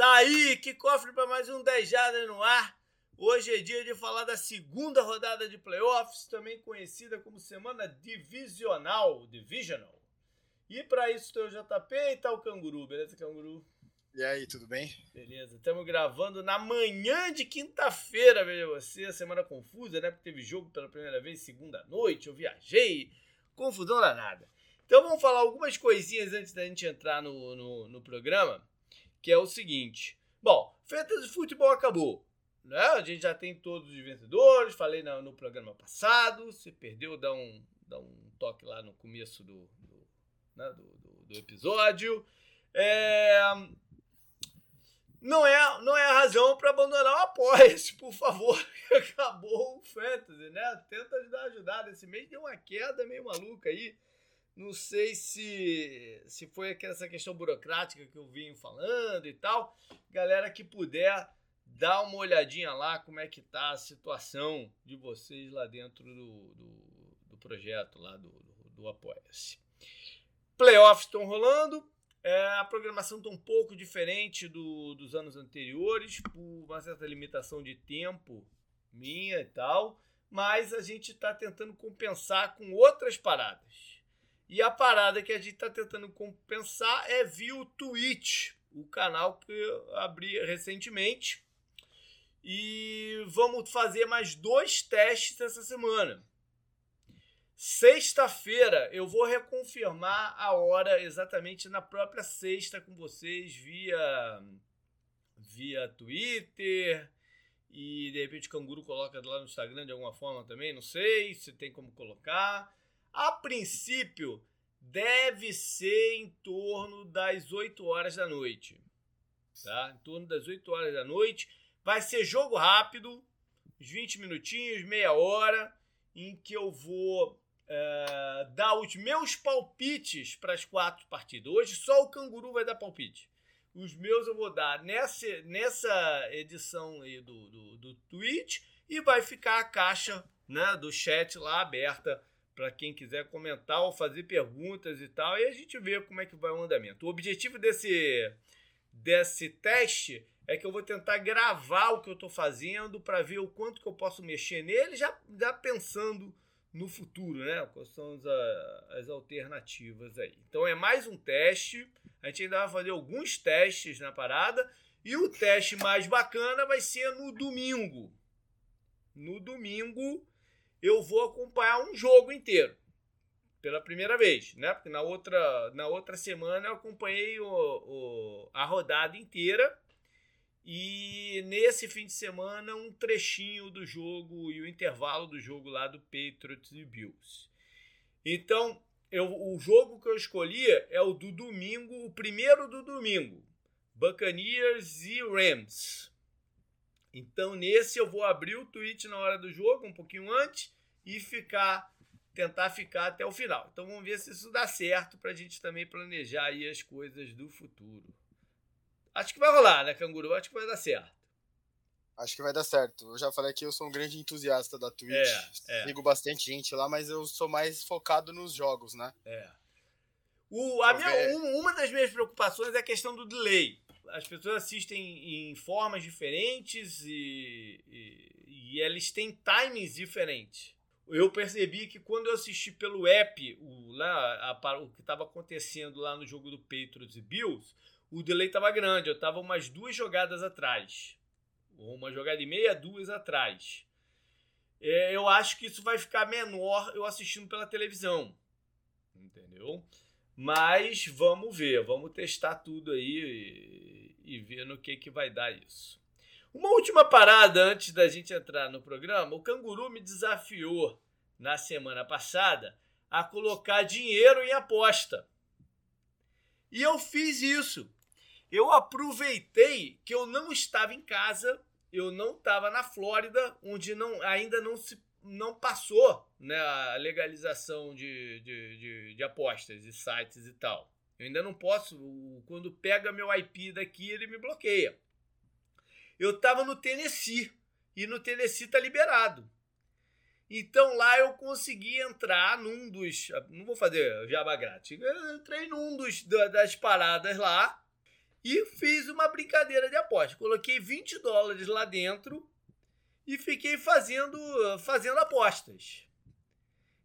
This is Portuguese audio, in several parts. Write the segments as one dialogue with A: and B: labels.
A: Tá aí, que cofre para mais um 10 Jardas no ar. Hoje é dia de falar da segunda rodada de playoffs, também conhecida como semana divisional, divisional. E para isso tem o JP e tá o Canguru, beleza, Canguru?
B: E aí, tudo bem?
A: Beleza, estamos gravando na manhã de quinta-feira, veja você, semana confusa, né? Porque teve jogo pela primeira vez segunda noite, eu viajei, confusão danada. Então vamos falar algumas coisinhas antes da gente entrar no, no, no programa que é o seguinte. Bom, Fantasy Futebol acabou. Né? A gente já tem todos os vencedores, falei no, no programa passado. Se perdeu, dá um, dá um toque lá no começo do, do, né? do, do, do episódio. É... Não é, não é a razão para abandonar o apoia-se, por favor. Acabou o Fantasy, né? Tenta ajudar, ajudar. Esse mês deu uma queda meio maluca aí. Não sei se, se foi essa questão burocrática que eu vim falando e tal. Galera que puder, dá uma olhadinha lá como é que tá a situação de vocês lá dentro do, do, do projeto, lá do, do, do Apoia-se. Playoffs estão rolando. É, a programação está um pouco diferente do, dos anos anteriores, por uma certa limitação de tempo minha e tal, mas a gente está tentando compensar com outras paradas. E a parada que a gente está tentando compensar é via o Twitch, o canal que eu abri recentemente. E vamos fazer mais dois testes essa semana. Sexta-feira eu vou reconfirmar a hora exatamente na própria sexta com vocês via via Twitter e de repente o Canguru coloca lá no Instagram de alguma forma também, não sei se tem como colocar. A princípio, deve ser em torno das 8 horas da noite. Tá? Em torno das 8 horas da noite. Vai ser jogo rápido, uns 20 minutinhos, meia hora, em que eu vou é, dar os meus palpites para as quatro partidas. Hoje só o Canguru vai dar palpite. Os meus eu vou dar nessa, nessa edição aí do, do, do Twitch e vai ficar a caixa né, do chat lá aberta para quem quiser comentar ou fazer perguntas e tal, e a gente vê como é que vai o andamento. O objetivo desse, desse teste é que eu vou tentar gravar o que eu estou fazendo para ver o quanto que eu posso mexer nele, já, já pensando no futuro, né? Quais são as, as alternativas aí. Então é mais um teste. A gente ainda vai fazer alguns testes na parada. E o teste mais bacana vai ser no domingo. No domingo, eu vou acompanhar um jogo inteiro pela primeira vez, né? Porque na outra, na outra semana eu acompanhei o, o, a rodada inteira e nesse fim de semana um trechinho do jogo e o intervalo do jogo lá do Patriots e Bills. Então, eu, o jogo que eu escolhi é o do domingo, o primeiro do domingo, Buccaneers e Rams. Então, nesse eu vou abrir o tweet na hora do jogo, um pouquinho antes, e ficar, tentar ficar até o final. Então, vamos ver se isso dá certo para a gente também planejar aí as coisas do futuro. Acho que vai rolar, né, Canguru? Acho que vai dar certo.
B: Acho que vai dar certo. Eu já falei que eu sou um grande entusiasta da Twitch. É, é. Sigo bastante gente lá, mas eu sou mais focado nos jogos, né?
A: É. O, a minha, uma das minhas preocupações é a questão do delay as pessoas assistem em formas diferentes e, e, e eles têm timings diferentes. Eu percebi que quando eu assisti pelo app o, lá, a, o que estava acontecendo lá no jogo do Patriots e Bills, o delay estava grande. Eu estava umas duas jogadas atrás. Uma jogada e meia, duas atrás. É, eu acho que isso vai ficar menor eu assistindo pela televisão. Entendeu? Mas vamos ver, vamos testar tudo aí e ver no que, que vai dar isso. Uma última parada antes da gente entrar no programa: o Canguru me desafiou na semana passada a colocar dinheiro em aposta. E eu fiz isso. Eu aproveitei que eu não estava em casa, eu não estava na Flórida, onde não, ainda não se não passou né, a legalização de, de, de, de apostas e sites e tal. Eu ainda não posso. Quando pega meu IP daqui, ele me bloqueia. Eu estava no Tennessee. E no Tennessee tá liberado. Então lá eu consegui entrar num dos. Não vou fazer jaba grátis. Eu entrei num dos das paradas lá. e fiz uma brincadeira de aposta. Coloquei 20 dólares lá dentro e fiquei fazendo, fazendo apostas.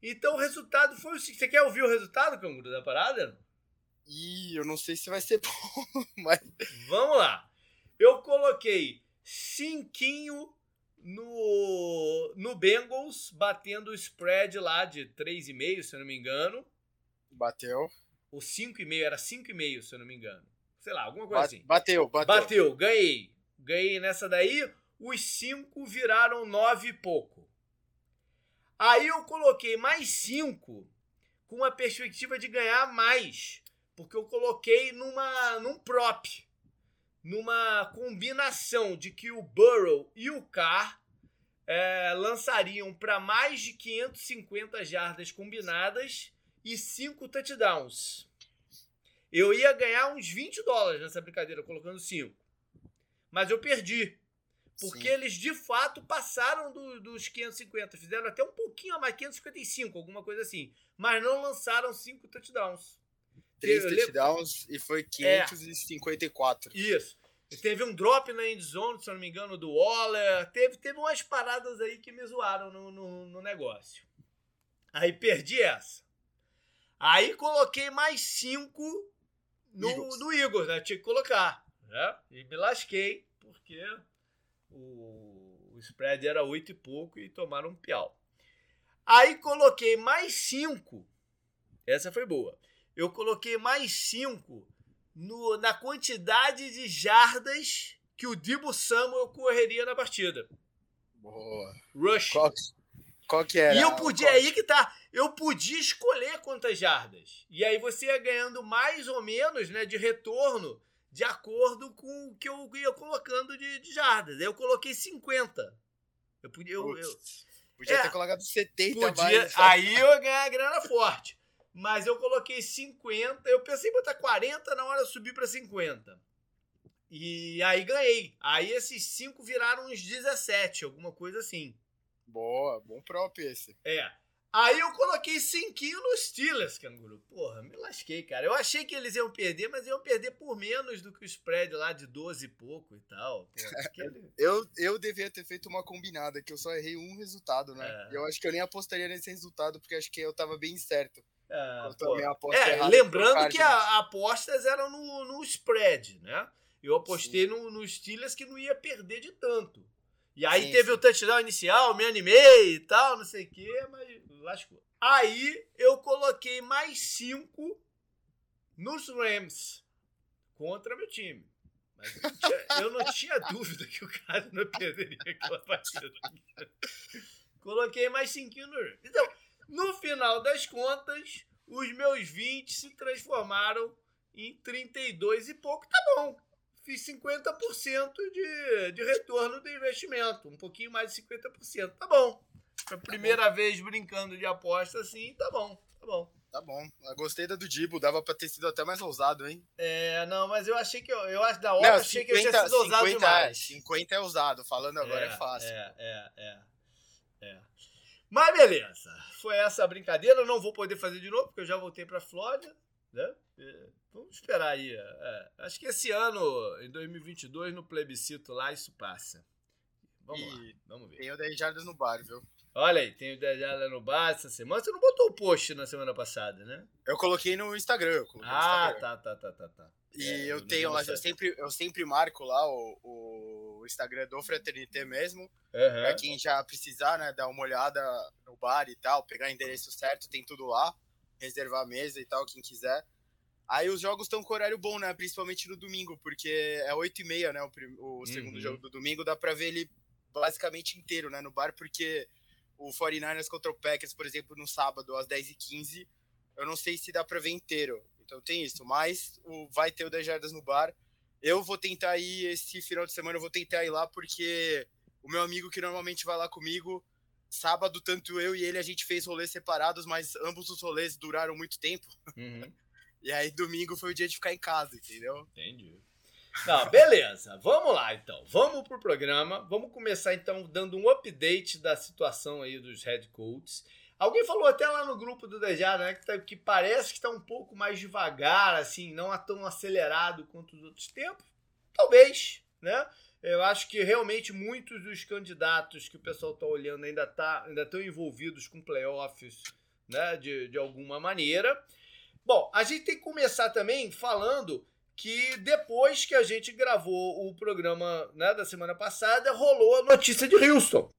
A: Então o resultado foi o seguinte. Você quer ouvir o resultado, Canguru, da parada?
B: Ih, eu não sei se vai ser bom, mas.
A: Vamos lá. Eu coloquei cinquinho no, no Bengals, batendo o spread lá de 3,5, se eu não me engano.
B: Bateu.
A: O 5,5 era 5,5, se eu não me engano. Sei lá, alguma coisa assim.
B: Bateu, bateu.
A: Bateu, ganhei. Ganhei nessa daí. Os 5 viraram 9 e pouco. Aí eu coloquei mais 5 com a perspectiva de ganhar mais. Porque eu coloquei numa, num prop. Numa combinação de que o Burrow e o Carr é, lançariam para mais de 550 jardas combinadas e 5 touchdowns. Eu ia ganhar uns 20 dólares nessa brincadeira, colocando 5. Mas eu perdi. Porque Sim. eles de fato passaram do, dos 550. Fizeram até um pouquinho a mais, 555, alguma coisa assim. Mas não lançaram 5 touchdowns.
B: Três touchdowns e foi 554.
A: É, isso. Teve um drop na endzone, se eu não me engano, do Waller. Teve, teve umas paradas aí que me zoaram no, no, no negócio. Aí perdi essa. Aí coloquei mais cinco no Eagles, no Eagles né? Tinha que colocar. Né? E me lasquei, porque o, o spread era oito e pouco e tomaram um piau. Aí coloquei mais cinco. Essa foi boa. Eu coloquei mais cinco no, na quantidade de jardas que o Dibo Samuel correria na partida.
B: Boa.
A: Rush.
B: Qual, qual que era?
A: E eu podia, aí que tá, eu podia escolher quantas jardas. E aí você ia ganhando mais ou menos, né, de retorno de acordo com o que eu ia colocando de, de jardas. Aí eu coloquei 50. Eu podia, eu, eu
B: podia é, ter colocado 70
A: podia, mais. Aí eu ia ganhar a grana forte. Mas eu coloquei 50. Eu pensei em botar 40, na hora eu subi para 50. E aí ganhei. Aí esses 5 viraram uns 17, alguma coisa assim.
B: Boa, bom próprio esse.
A: É. Aí eu coloquei 5 no Steelers, canguru. Porra, me lasquei, cara. Eu achei que eles iam perder, mas iam perder por menos do que o spread lá de 12 e pouco e tal.
B: eu, eu devia ter feito uma combinada, que eu só errei um resultado, né? É. Eu acho que eu nem apostaria nesse resultado, porque acho que eu tava bem certo.
A: Ah, é, lembrando que a, apostas eram no, no spread, né? Eu apostei no, no Steelers que não ia perder de tanto. E aí sim, teve sim. o touchdown inicial, me animei e tal, não sei o quê, mas lascou. Aí eu coloquei mais cinco nos Rams contra meu time. Mas eu não, tinha, eu não tinha dúvida que o cara não perderia aquela partida. coloquei mais cinco no Rams. Então, no final das contas, os meus 20 se transformaram em 32 e pouco. Tá bom. Fiz 50% de, de retorno do investimento. Um pouquinho mais de 50%. Tá bom. Foi a primeira vez brincando de aposta assim, tá bom. Tá bom.
B: Tá bom. Eu gostei da do Dibo, dava pra ter sido até mais ousado, hein?
A: É, não, mas eu achei que eu, eu da hora, não, achei 50, que eu tinha sido ousado 50, demais.
B: 50 é ousado, falando agora é, é fácil.
A: É, é, é. é. Mas beleza, foi essa a brincadeira. Eu não vou poder fazer de novo, porque eu já voltei para Flórida. Né? Vamos esperar aí. É, acho que esse ano, em 2022, no plebiscito lá, isso passa. Vamos e lá, vamos ver.
B: Tem o 10 jardas no bar, viu?
A: Olha aí, tem o 10 jardas no bar essa semana. Você não botou o post na semana passada, né?
B: Eu coloquei no Instagram.
A: ah, no Instagram. tá, tá, tá, tá, tá.
B: E é, eu tenho lá, eu sempre, eu sempre marco lá o, o Instagram do Fraternité mesmo. Uhum. Pra quem já precisar, né, dar uma olhada no bar e tal, pegar o endereço certo, tem tudo lá. Reservar a mesa e tal, quem quiser. Aí os jogos estão com horário bom, né? Principalmente no domingo, porque é 8 e meia, né? O, o segundo uhum. jogo do domingo, dá pra ver ele basicamente inteiro, né? No bar, porque o 49ers contra o Packers, por exemplo, no sábado, às 10h15, eu não sei se dá pra ver inteiro. Então tem isso, mas o, vai ter o 10 jardas no bar. Eu vou tentar ir esse final de semana, eu vou tentar ir lá porque o meu amigo que normalmente vai lá comigo, sábado, tanto eu e ele, a gente fez rolês separados, mas ambos os rolês duraram muito tempo. Uhum. e aí domingo foi o dia de ficar em casa, entendeu?
A: Entendi. Não, beleza. Vamos lá então. Vamos pro programa. Vamos começar então dando um update da situação aí dos head coaches. Alguém falou até lá no grupo do Dejada, né? Que, tá, que parece que está um pouco mais devagar, assim, não é tão acelerado quanto os outros tempos. Talvez, né? Eu acho que realmente muitos dos candidatos que o pessoal está olhando ainda tá, ainda estão envolvidos com playoffs, né? De, de alguma maneira. Bom, a gente tem que começar também falando que depois que a gente gravou o programa né, da semana passada, rolou a notícia de Houston.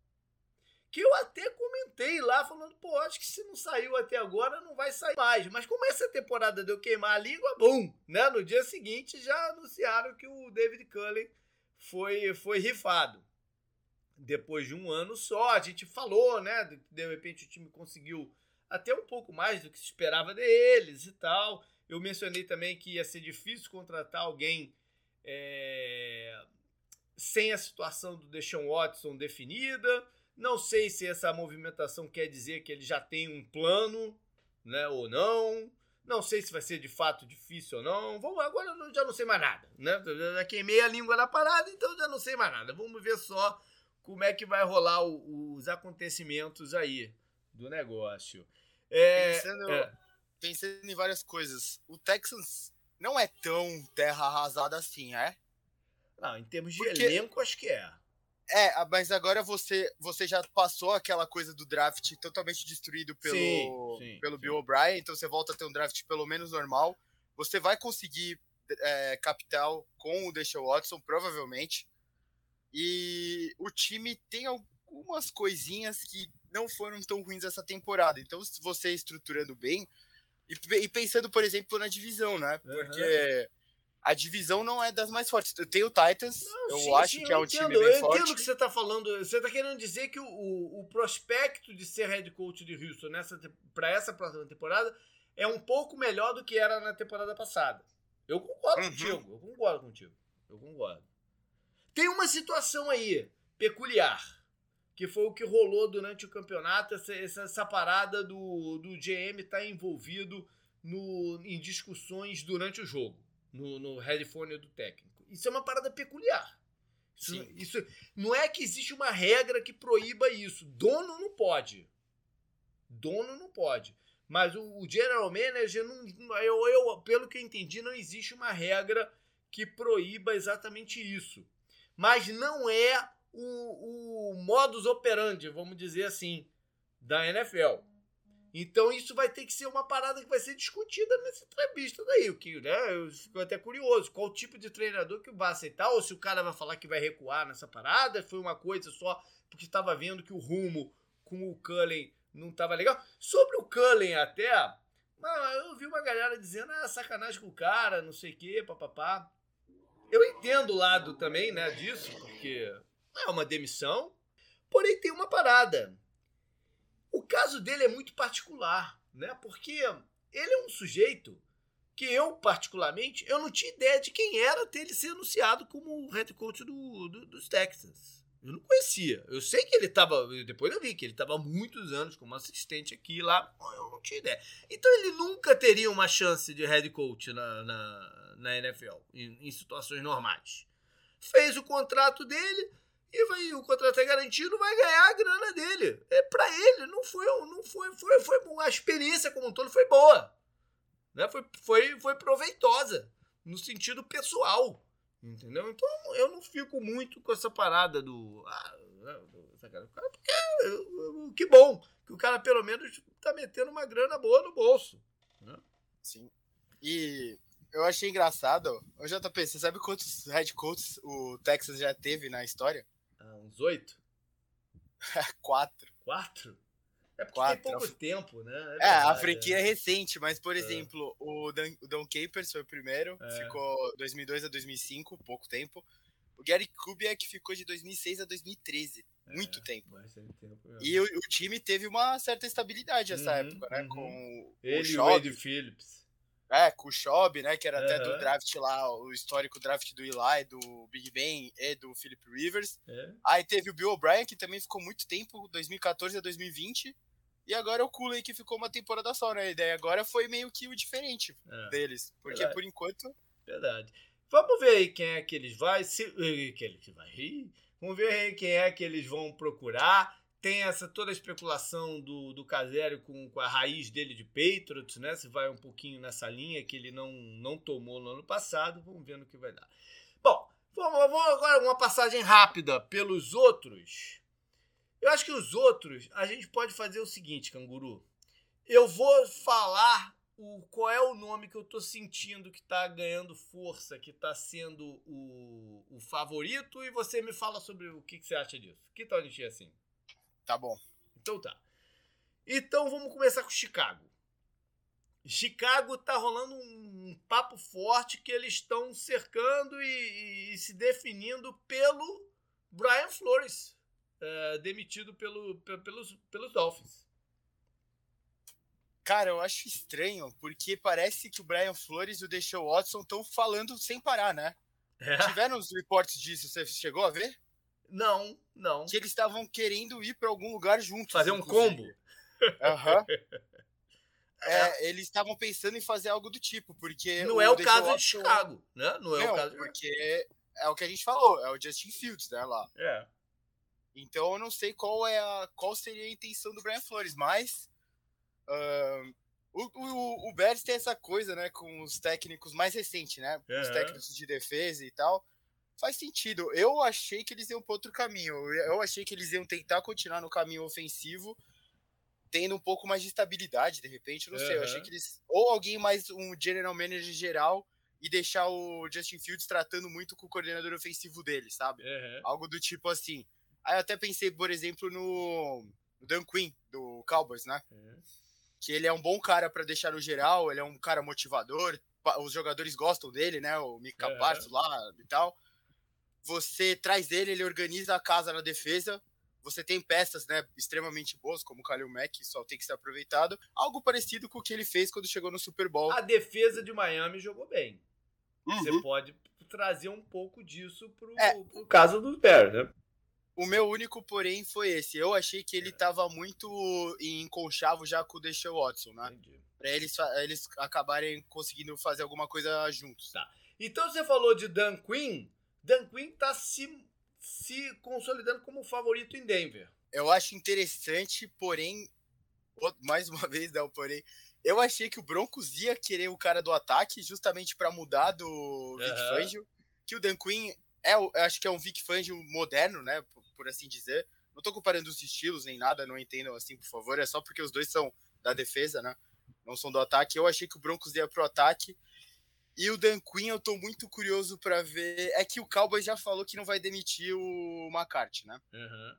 A: Que eu até comentei lá, falando, pô, acho que se não saiu até agora, não vai sair mais. Mas como essa temporada deu queimar a língua, bum! Né? No dia seguinte já anunciaram que o David Cullen foi, foi rifado. Depois de um ano só, a gente falou, né? De repente o time conseguiu até um pouco mais do que se esperava deles e tal. Eu mencionei também que ia ser difícil contratar alguém é, sem a situação do Deshaun Watson definida. Não sei se essa movimentação quer dizer que ele já tem um plano, né, ou não. Não sei se vai ser de fato difícil ou não. Vamos, agora eu já não sei mais nada, né? Já queimei a língua na parada, então já não sei mais nada. Vamos ver só como é que vai rolar o, os acontecimentos aí do negócio.
B: É, Pensando, é, pensando em várias coisas. O Texans não é tão terra arrasada assim, é?
A: Não, em termos de Porque... elenco, acho que é.
B: É, mas agora você, você já passou aquela coisa do draft totalmente destruído pelo, sim, sim, pelo sim. Bill O'Brien, então você volta a ter um draft pelo menos normal. Você vai conseguir é, capital com o Deshaun Watson, provavelmente. E o time tem algumas coisinhas que não foram tão ruins essa temporada. Então, se você estruturando bem, e, e, pensando, por exemplo, na divisão, né? Porque uhum. a divisão não é das mais fortes. Tem o Titans, não, eu sim, acho sim, que é um time bem
A: eu
B: forte.
A: Eu entendo o que você está falando. Você está querendo dizer que o, o, o, prospecto de ser head coach de Houston para essa próxima temporada é um pouco melhor do que era na temporada passada. Eu concordo uhum. contigo, eu concordo contigo. Eu concordo. Tem uma situação aí peculiar que foi o que rolou durante o campeonato, essa, essa, essa parada do, do GM estar tá envolvido no, em discussões durante o jogo, no, no headphone do técnico. Isso é uma parada peculiar. Isso, isso, não é que existe uma regra que proíba isso. Dono não pode. Dono não pode. Mas o, o general manager, não, eu, eu, pelo que eu entendi, não existe uma regra que proíba exatamente isso. Mas não é o, o modus operandi, vamos dizer assim, da NFL. Então isso vai ter que ser uma parada que vai ser discutida nessa entrevista daí. O que, né? Eu fico até curioso. Qual tipo de treinador que vai aceitar? Ou se o cara vai falar que vai recuar nessa parada? Foi uma coisa só porque estava vendo que o rumo com o Cullen não estava legal. Sobre o Cullen até, eu vi uma galera dizendo, ah, sacanagem com o cara, não sei o quê, papapá. Eu entendo o lado também, né, disso, porque é uma demissão. Porém, tem uma parada. O caso dele é muito particular, né? Porque ele é um sujeito que eu, particularmente, eu não tinha ideia de quem era até ele ser anunciado como head coach do, do, dos Texans. Eu não conhecia. Eu sei que ele estava. Depois eu vi que ele estava muitos anos como assistente aqui lá. Eu não tinha ideia. Então ele nunca teria uma chance de head coach na, na, na NFL, em, em situações normais. Fez o contrato dele e vai, o contrato é garantido, vai ganhar a grana dele. É para ele, não foi, não foi, foi, foi a experiência como um todo foi boa, né? Foi, foi, foi proveitosa no sentido pessoal, entendeu? Então eu não fico muito com essa parada do, ah, né, porque que bom que o cara pelo menos tá metendo uma grana boa no bolso, né?
B: Sim. E eu achei engraçado. O JP, você sabe quantos head coaches o Texas já teve na história?
A: Uns oito?
B: Quatro.
A: Quatro? É porque Quatro. tem pouco tempo, né?
B: É, é a franquia é. é recente, mas, por é. exemplo, o Dan, o Don Capers foi o primeiro, é. ficou 2002 a 2005, pouco tempo. O Gary Kubiak ficou de 2006 a 2013, é, muito tempo. tempo e o, o, time teve uma certa estabilidade nessa uhum, época, né? Uhum. Com
A: Ele e o Wade Phillips.
B: É, com o Shob, né? Que era uhum. até do draft lá, o histórico draft do Eli, do Big Ben e do Philip Rivers. É. Aí teve o Bill O'Brien, que também ficou muito tempo, 2014 a 2020. E agora o Cooley, que ficou uma temporada só, né? A ideia agora foi meio que o diferente é. deles. Porque Verdade. por enquanto.
A: Verdade. Vamos ver aí quem é que eles vão. Se, que eles vai. Vamos ver aí quem é que eles vão procurar. Tem essa toda a especulação do, do Casério com, com a raiz dele de Patriots, né? Se vai um pouquinho nessa linha que ele não, não tomou no ano passado, vamos ver no que vai dar. Bom, vamos, vamos agora uma passagem rápida pelos outros. Eu acho que os outros, a gente pode fazer o seguinte, canguru. Eu vou falar o, qual é o nome que eu tô sentindo que tá ganhando força, que tá sendo o, o favorito, e você me fala sobre o que, que você acha disso. Que tal a gente ir assim?
B: Tá bom.
A: Então tá. Então vamos começar com Chicago. Chicago tá rolando um papo forte que eles estão cercando e, e, se definindo pelo Brian Flores, uh, demitido pelo, pelos, pelos Dolphins.
B: Cara, eu acho estranho, porque parece que o Brian Flores e o Deshaun Watson estão falando sem parar, né? É. Tiveram os reportes disso, você chegou a ver?
A: Não, não.
B: Que eles estavam querendo ir para algum lugar juntos.
A: Fazer um combo?
B: Aham. Uhum. É, eles estavam pensando em fazer algo do tipo, porque.
A: Não é o caso Watson... de Chicago, né?
B: Não é não, o caso Porque é o que a gente falou, é o Justin Fields, né? Lá.
A: É.
B: Então eu não sei qual é a, qual seria a intenção do Brian Flores, mas Uh, o, o, o Bears tem essa coisa, né, com os técnicos mais recentes, né? Os técnicos de defesa e tal. Faz sentido. Eu achei que eles iam para outro caminho. Eu achei que eles iam tentar continuar no caminho ofensivo, tendo um pouco mais de estabilidade, de repente. Não uhum. sei. Eu achei que eles. Ou alguém mais, um general manager geral, e deixar o Justin Fields tratando muito com o coordenador ofensivo dele, sabe? Uhum. Algo do tipo assim. Aí eu até pensei, por exemplo, no, no Dan Quinn, do Cowboys, né? Uhum que ele é um bom cara para deixar no geral, ele é um cara motivador, os jogadores gostam dele, né? O Mika é. Parsons lá e tal. Você traz ele, ele organiza a casa na defesa. Você tem peças, né, extremamente boas, como o Kalil Mack, só tem que ser aproveitado. Algo parecido com o que ele fez quando chegou no Super Bowl.
A: A defesa de Miami jogou bem. Uhum. Você pode trazer um pouco disso pro, é. pro caso dos Bears, né?
B: O meu único, porém, foi esse. Eu achei que ele estava muito em conchavo já com o Deshaun Watson, né? Entendi. Pra eles, eles acabarem conseguindo fazer alguma coisa juntos.
A: Tá. Então você falou de Dan Quinn. Dan Quinn tá se, se consolidando como favorito em Denver.
B: Eu acho interessante, porém, mais uma vez, não, porém, eu achei que o Broncos ia querer o cara do ataque justamente para mudar do uhum. Vic Fangio, que o Dan Quinn é, eu acho que é um Vic Fangio moderno, né? por assim dizer. Não tô comparando os estilos nem nada, não entendam assim, por favor. É só porque os dois são da defesa, né? Não são do ataque. Eu achei que o Broncos ia pro ataque. E o Dan Quinn, eu tô muito curioso para ver. É que o Cowboys já falou que não vai demitir o McCarthy, né? Uhum.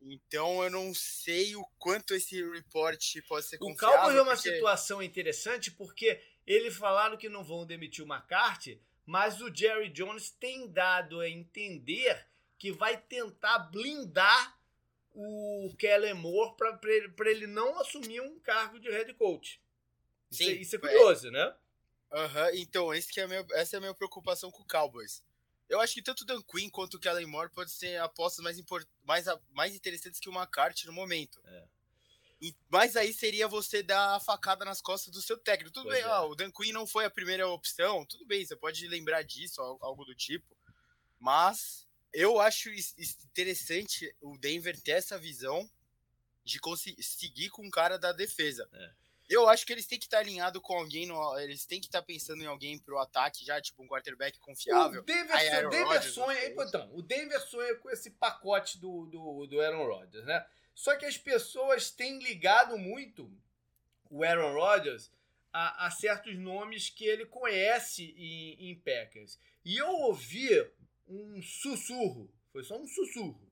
B: Então eu não sei o quanto esse report pode ser confiável.
A: O Cowboys é uma porque... situação interessante porque eles falaram que não vão demitir o McCarthy, mas o Jerry Jones tem dado a entender que vai tentar blindar o Kellen Moore para ele, ele não assumir um cargo de head coach. Sim, isso, é, isso é curioso, é. né?
B: Uhum, então, esse que é meu, essa é a minha preocupação com o Cowboys. Eu acho que tanto o Dan Quinn quanto o Kellen Moore podem ser apostas mais, mais, mais interessantes que o McCarthy no momento. É. E, mas aí seria você dar a facada nas costas do seu técnico. Tudo pois bem, é. ó, o Dan Quinn não foi a primeira opção, tudo bem, você pode lembrar disso, algo do tipo. Mas eu acho interessante o Denver ter essa visão de conseguir com o cara da defesa. É. Eu acho que eles têm que estar alinhados com alguém, no, eles têm que estar pensando em alguém pro ataque já, tipo um quarterback confiável.
A: O Denver, Aí, o Denver Rodgers, sonha, então, o Denver sonha com esse pacote do, do, do Aaron Rodgers, né? Só que as pessoas têm ligado muito o Aaron Rodgers a, a certos nomes que ele conhece em, em Packers. E eu ouvi um sussurro, foi só um sussurro,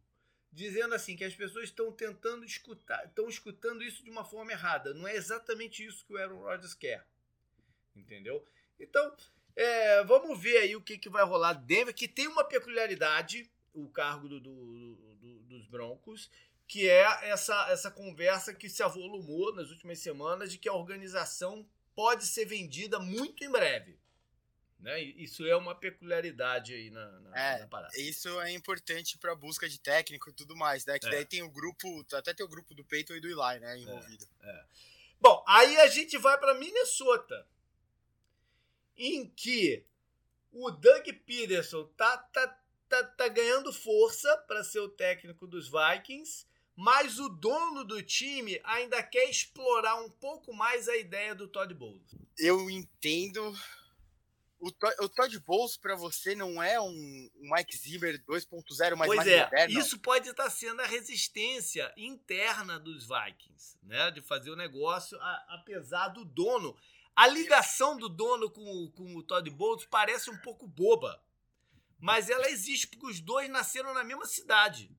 A: dizendo assim que as pessoas estão tentando escutar, estão escutando isso de uma forma errada. Não é exatamente isso que o Aaron Rodgers quer, entendeu? Então, é, vamos ver aí o que, que vai rolar Denver, que tem uma peculiaridade, o cargo do, do, do, dos Broncos, que é essa, essa conversa que se avolumou nas últimas semanas de que a organização pode ser vendida muito em breve. Né? Isso é uma peculiaridade aí na, na,
B: é,
A: na parada.
B: Isso é importante para busca de técnico e tudo mais, né? Que é. daí tem o grupo, até tem o grupo do Peyton e do Eli, né? Envolvido.
A: É, é. Bom, aí a gente vai para Minnesota, em que o Doug Peterson tá, tá, tá, tá ganhando força para ser o técnico dos Vikings, mas o dono do time ainda quer explorar um pouco mais a ideia do Todd Bowles.
B: Eu entendo. O, o Todd Bowles para você não é um Mike Zimmer 2.0 mais
A: Pois
B: mais
A: é,
B: moderno?
A: isso pode estar sendo a resistência interna dos Vikings, né? De fazer o negócio a, apesar do dono. A ligação do dono com, com o Todd Bowles parece um pouco boba, mas ela existe porque os dois nasceram na mesma cidade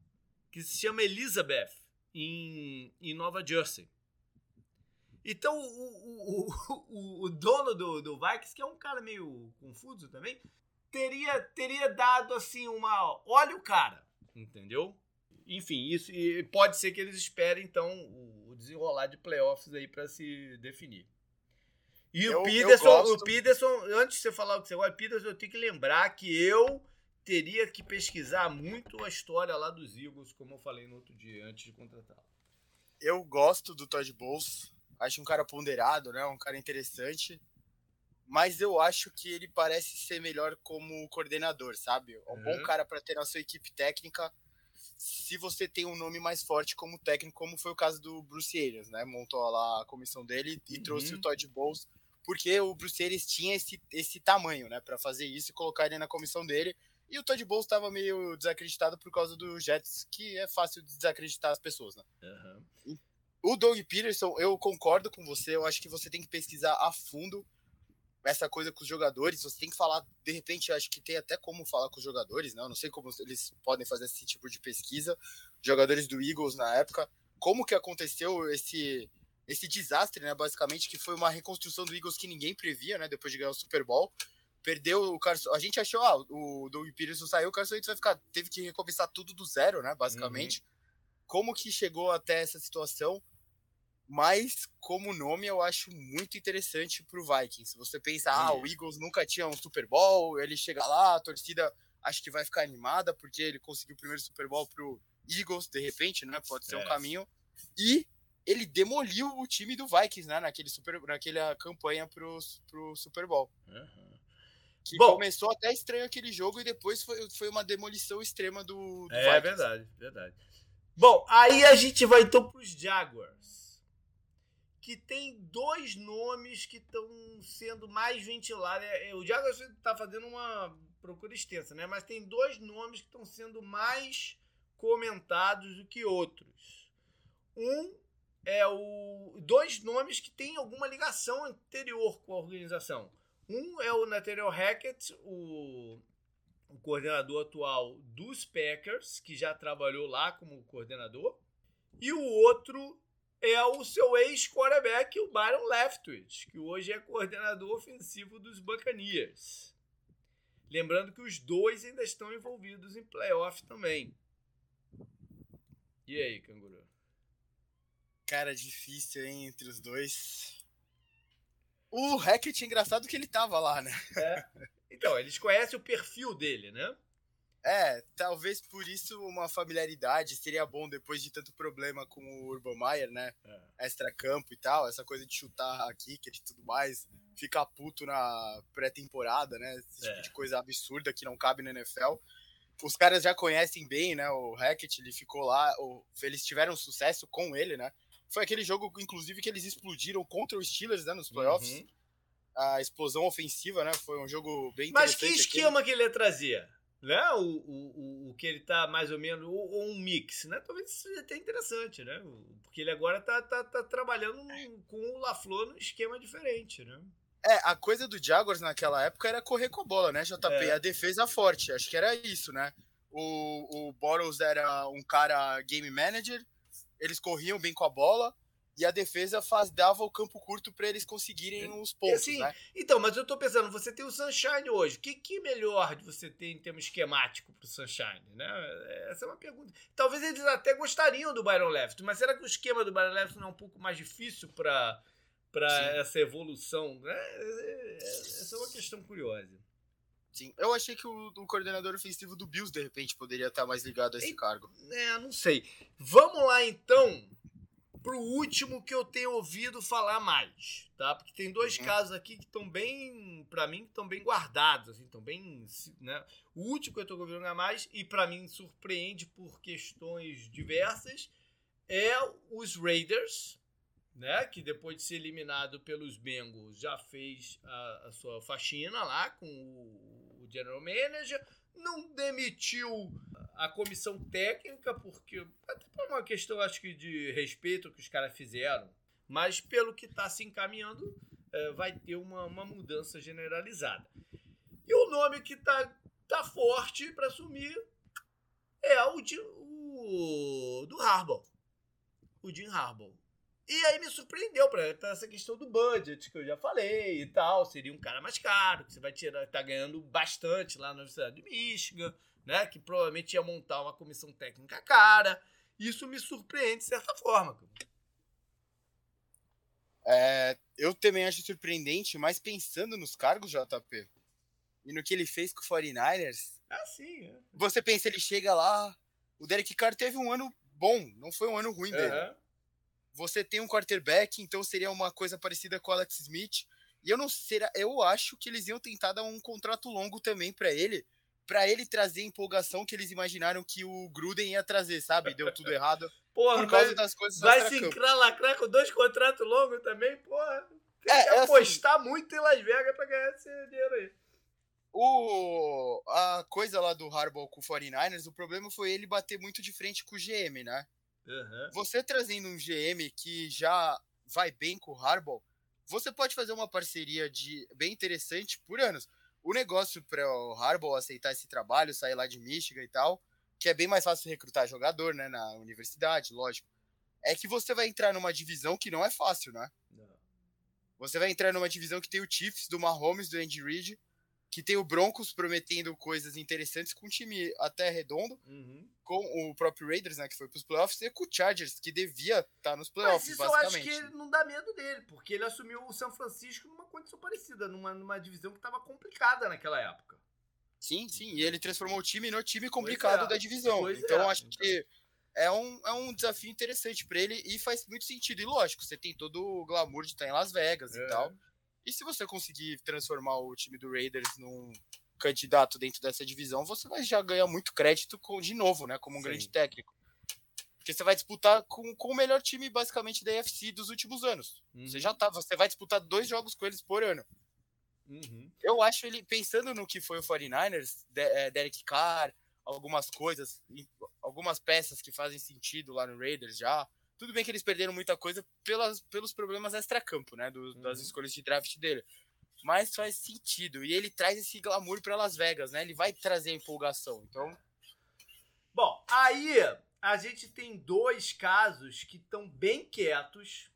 A: que se chama Elizabeth, em, em Nova Jersey. Então, o, o, o, o dono do, do Vikings, que é um cara meio confuso também, teria, teria dado assim uma. Olha o cara, entendeu? Enfim, isso e pode ser que eles esperem então o desenrolar de playoffs aí para se definir. E eu, o Peterson, o Peterson, antes de você falar o que você gosta, Peterson, eu tenho que lembrar que eu teria que pesquisar muito a história lá dos Eagles, como eu falei no outro dia, antes de contratá-lo.
B: Eu gosto do Todd Bowles, acho um cara ponderado, né? Um cara interessante. Mas eu acho que ele parece ser melhor como coordenador, sabe? É um uhum. bom cara para ter na sua equipe técnica. Se você tem um nome mais forte como técnico, como foi o caso do Bruce Arians, né? Montou lá a comissão dele e uhum. trouxe o Todd Bowles, porque o Bruce Arians tinha esse, esse tamanho, né? Para fazer isso e colocar ele na comissão dele. E o Todd Bowles estava meio desacreditado por causa do Jets, que é fácil de desacreditar as pessoas, né? Uhum. O Doug Peterson, eu concordo com você, eu acho que você tem que pesquisar a fundo essa coisa com os jogadores, você tem que falar, de repente, acho que tem até como falar com os jogadores, né? Eu não sei como eles podem fazer esse tipo de pesquisa, jogadores do Eagles na época, como que aconteceu esse esse desastre, né, basicamente, que foi uma reconstrução do Eagles que ninguém previa, né, depois de ganhar o Super Bowl perdeu o Carson. A gente achou, ah, o Doug Peterson saiu, o Carson Wentz vai ficar. Teve que recomeçar tudo do zero, né? Basicamente. Uhum. Como que chegou até essa situação? Mas, como nome, eu acho muito interessante pro Vikings. Se você pensa, uhum. ah, o Eagles nunca tinha um Super Bowl, ele chega lá, a torcida acho que vai ficar animada, porque ele conseguiu o primeiro Super Bowl pro Eagles, de repente, né? Pode ser é. um caminho. E ele demoliu o time do Vikings, né? Naquele super, naquela campanha pro, pro Super Bowl. Uhum. Que Bom, começou até estranho aquele jogo e depois foi, foi uma demolição extrema do, do
A: É Vikings. verdade, verdade. Bom, aí a gente vai então para os Jaguars. Que tem dois nomes que estão sendo mais ventilados. É, é, o Jaguars está fazendo uma procura extensa, né? Mas tem dois nomes que estão sendo mais comentados do que outros. Um é o. Dois nomes que têm alguma ligação anterior com a organização. Um é o Nathaniel Hackett, o, o coordenador atual dos Packers, que já trabalhou lá como coordenador. E o outro é o seu ex-quarterback, o Byron Leftwich, que hoje é coordenador ofensivo dos Buccaneers. Lembrando que os dois ainda estão envolvidos em playoff também. E aí, canguru?
B: Cara, difícil, hein, entre os dois. O Hackett, engraçado que ele tava lá, né?
A: É. Então, eles conhecem o perfil dele, né?
B: É, talvez por isso uma familiaridade seria bom depois de tanto problema com o Urban Meyer, né? É. Extra-campo e tal, essa coisa de chutar aqui, que e tudo mais, ficar puto na pré-temporada, né? Esse tipo é. de coisa absurda que não cabe na NFL. Os caras já conhecem bem, né? O Hackett, ele ficou lá, eles tiveram sucesso com ele, né? Foi aquele jogo, inclusive, que eles explodiram contra os Steelers, né, nos playoffs. Uhum. A explosão ofensiva, né? Foi um jogo bem
A: Mas que esquema aquele. que ele trazia? Né? O, o, o, que ele tá mais ou menos, ou, um mix, né? Talvez seja até interessante, né? Porque ele agora tá, tá, tá trabalhando com o LaFleur num esquema diferente, né?
B: É, a coisa do Jaguars naquela época era correr com a bola, né, JP? É. A defesa forte, acho que era isso, né? O, o Boros era um cara game manager, eles corriam bem com a bola e a defesa faz, dava o campo curto para eles conseguirem os pontos. Assim, né?
A: Então, mas eu tô pensando, você tem o Sunshine hoje. O que, que melhor de você ter em termos esquemático pro Sunshine? Né? Essa é uma pergunta. Talvez eles até gostariam do Byron Left, mas será que o esquema do Byron Left não é um pouco mais difícil para essa evolução? Né? Essa é uma questão curiosa.
B: Sim, eu achei que o, o, coordenador ofensivo do Bills, de repente, poderia estar mais ligado a esse e, cargo.
A: É, não sei. Vamos lá, então, pro último que eu tenho ouvido falar mais, tá? Porque tem dois uhum. casos aqui que estão bem, para mim, estão bem guardados, assim, estão bem, né? O último que eu tô ouvindo mais, e para mim surpreende por questões diversas, é os Raiders, né? Que depois de ser eliminado pelos Bengals já fez a, a sua faxina lá com o, o general manager, não demitiu a comissão técnica porque até por uma questão acho que de respeito que os caras fizeram, mas pelo que está se encaminhando é, vai ter uma, uma mudança generalizada. E o nome que está tá forte para assumir é o, de, o do Harbaugh, o Jim Harbaugh. E aí me surpreendeu para essa questão do budget que eu já falei e tal. Seria um cara mais caro, que você vai tirar, tá ganhando bastante lá na Universidade de Michigan, né? Que provavelmente ia montar uma comissão técnica cara. Isso me surpreende de certa forma.
B: É, eu também acho surpreendente, mas pensando nos cargos, JP, e no que ele fez com o 49ers.
A: Ah, sim. É.
B: Você pensa, ele chega lá. O Derek Carr teve um ano bom, não foi um ano ruim uhum. dele você tem um quarterback, então seria uma coisa parecida com o Alex Smith. E eu não será, eu acho que eles iam tentar dar um contrato longo também para ele, para ele trazer a empolgação que eles imaginaram que o Gruden ia trazer, sabe? Deu tudo errado.
A: Porra, por causa vai, das coisas Vai se encralacrar com dois contratos longos também, porra. Tem é, que é assim apostar assim, muito em Las Vegas para ganhar esse dinheiro aí.
B: O, a coisa lá do Harbaugh com o 49ers, o problema foi ele bater muito de frente com o GM, né? Uhum. Você trazendo um GM que já vai bem com o Harbaugh, você pode fazer uma parceria de bem interessante por anos. O negócio para o Harbaugh aceitar esse trabalho, sair lá de Michigan e tal, que é bem mais fácil recrutar jogador, né, na universidade, lógico. É que você vai entrar numa divisão que não é fácil, né? Não. Você vai entrar numa divisão que tem o Chiefs, do Mahomes, do Andy Reid, que tem o Broncos prometendo coisas interessantes com um time até redondo, uhum. com o próprio Raiders, né, que foi para os playoffs, e com o Chargers, que devia estar tá nos playoffs, Mas isso basicamente.
A: eu acho que não dá medo dele, porque ele assumiu o São Francisco numa condição parecida, numa, numa divisão que estava complicada naquela época.
B: Sim, sim, e ele transformou o time no time complicado é. da divisão. Pois então é. acho então. que é um, é um desafio interessante para ele e faz muito sentido. E lógico, você tem todo o glamour de estar em Las Vegas é. e tal. E se você conseguir transformar o time do Raiders num candidato dentro dessa divisão, você vai já ganhar muito crédito com, de novo, né? Como um Sim. grande técnico. Porque você vai disputar com, com o melhor time, basicamente, da UFC dos últimos anos. Uhum. Você já tá. Você vai disputar dois jogos com eles por ano. Uhum. Eu acho ele, pensando no que foi o 49ers, de, é, Derek Carr, algumas coisas, algumas peças que fazem sentido lá no Raiders já. Tudo bem que eles perderam muita coisa pelas, pelos problemas extra-campo, né? Do, uhum. Das escolhas de draft dele. Mas faz sentido. E ele traz esse glamour para Las Vegas, né? Ele vai trazer empolgação. Então.
A: Bom, aí a gente tem dois casos que estão bem quietos.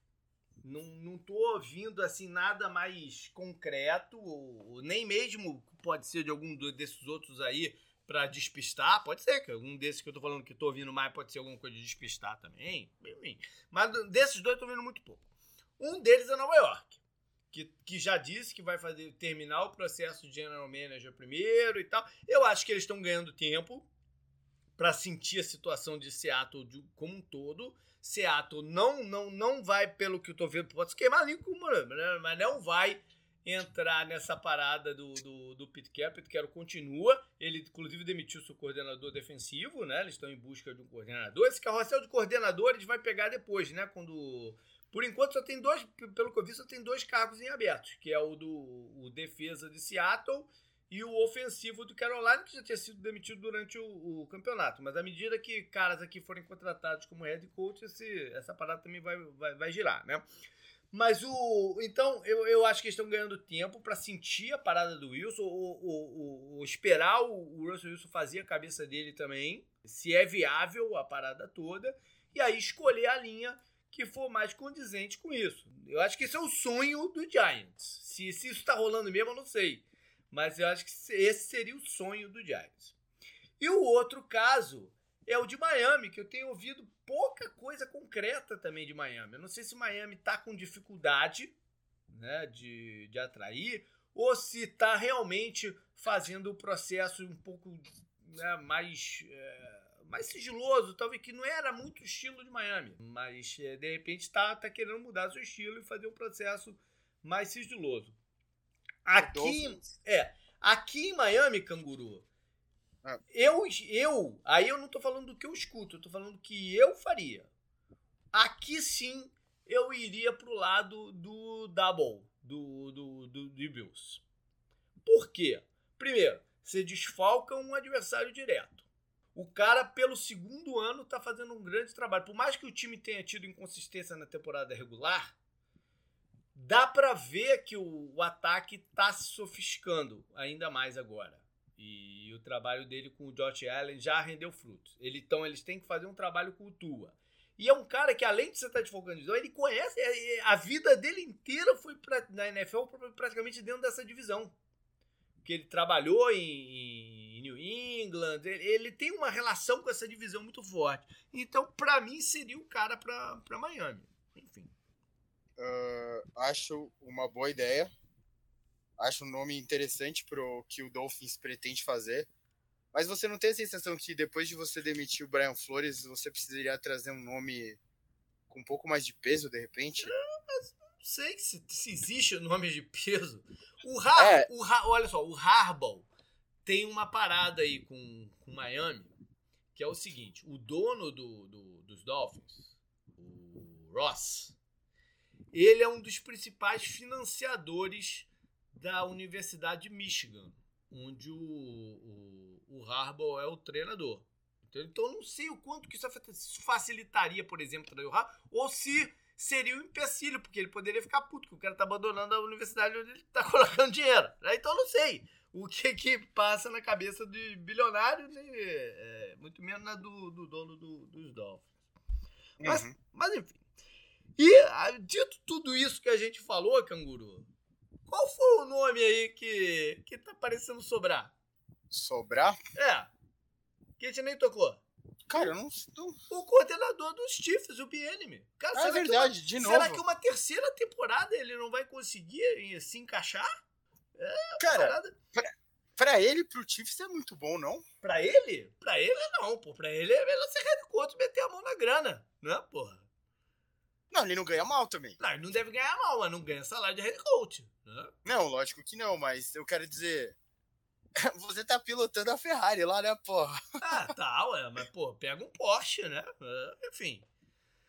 A: Não, não tô ouvindo assim nada mais concreto, ou, nem mesmo pode ser de algum desses outros aí para despistar, pode ser que um desses que eu tô falando que tô ouvindo mais pode ser alguma coisa de despistar também, enfim. Mas desses dois eu tô ouvindo muito pouco. Um deles é Nova York, que, que já disse que vai fazer terminar o processo de general manager primeiro e tal. Eu acho que eles estão ganhando tempo para sentir a situação de Seattle de, como um todo. Seattle não não não vai pelo que eu tô vendo, pode se queimar ali com né? mas não vai entrar nessa parada do, do, do Pete Carroll. Continua. Ele, inclusive, demitiu seu coordenador defensivo, né? Eles estão em busca de um coordenador. Esse carrossel de coordenadores vai pegar depois, né? Quando... Por enquanto só tem dois, pelo que eu vi, só tem dois cargos em abertos, que é o do o defesa de Seattle e o ofensivo do Carolina, que já tinha sido demitido durante o, o, campeonato. Mas à medida que caras aqui forem contratados como head coach, esse, essa parada também vai, vai, vai girar, né? Mas o. Então, eu, eu acho que eles estão ganhando tempo para sentir a parada do Wilson, ou, ou, ou, esperar o, o Russell Wilson fazer a cabeça dele também, se é viável a parada toda, e aí escolher a linha que for mais condizente com isso. Eu acho que esse é o sonho do Giants. Se, se isso está rolando mesmo, eu não sei. Mas eu acho que esse seria o sonho do Giants. E o outro caso é o de Miami, que eu tenho ouvido pouca coisa concreta também de Miami. Eu não sei se Miami está com dificuldade né, de, de atrair ou se está realmente fazendo o processo um pouco né, mais, é, mais sigiloso, talvez que não era muito o estilo de Miami, mas é, de repente está tá querendo mudar seu estilo e fazer um processo mais sigiloso. Aqui, é, aqui em Miami, Canguru, ah. Eu, eu, aí eu não tô falando do que eu escuto, eu tô falando do que eu faria. aqui sim eu iria pro lado do double, do, do, do, do Bills. Por quê? Primeiro, você desfalca um adversário direto. O cara, pelo segundo ano, tá fazendo um grande trabalho. Por mais que o time tenha tido inconsistência na temporada regular, dá para ver que o, o, ataque tá se sofisticando ainda mais agora. E o trabalho dele com o Josh Allen já rendeu frutos. Ele, então eles têm que fazer um trabalho com o Tua. E é um cara que, além de você estar tá desfocando divisão, ele conhece. É, é, a vida dele inteira foi pra, na NFL praticamente dentro dessa divisão. Porque ele trabalhou em, em New England, ele, ele, tem uma relação com essa divisão muito forte. Então, para mim, seria o cara para Miami. Enfim.
B: Uh, acho uma boa ideia. Acho um nome interessante para o que o Dolphins pretende fazer. Mas você não tem a sensação que depois de você demitir o Brian Flores, você precisaria trazer um nome com um pouco mais de peso, de repente?
A: não sei se, se existe nome de peso. O, Har, é. o Har, olha só, o Harbaugh tem uma parada aí com, com Miami, que é o seguinte: o dono do, do, dos Dolphins, o Ross, ele é um dos principais financiadores da Universidade de Michigan, onde o, o, o Harbaugh é o treinador. Então eu não sei o quanto que isso facilitaria, por exemplo, trazer o Harbaugh, ou se seria um empecilho, porque ele poderia ficar puto, que o cara tá abandonando a universidade onde ele tá colocando dinheiro. Né? Então eu não sei o que que passa na cabeça de bilionário, né? é, muito menos na do, do dono do, dos Dolphins. Mas, uhum. mas enfim. E ah, dito tudo isso que a gente falou, Canguru, qual foi o nome aí que, que tá parecendo sobrar?
B: Sobrar?
A: É. Que a gente nem tocou.
B: Cara, eu não,
A: O coordenador dos Chiefs, o Bienemy.
B: Cara, é verdade,
A: uma,
B: de novo.
A: Será que uma terceira temporada ele não vai conseguir se encaixar?
B: É, Cara, pra, pra ele, pro Chiefs é muito bom, não?
A: Pra ele? Pra ele não, pô. Pra ele é melhor ser head coach e meter a mão na grana, né, porra?
B: Não, ele não ganha mal também.
A: Não, ele não deve ganhar mal, mas não ganha salário de head coach. Né?
B: Não, lógico que não, mas eu quero dizer Você tá pilotando a Ferrari lá, né, porra?
A: Ah, tá, ué, mas, pô, pega um Porsche, né? É, enfim.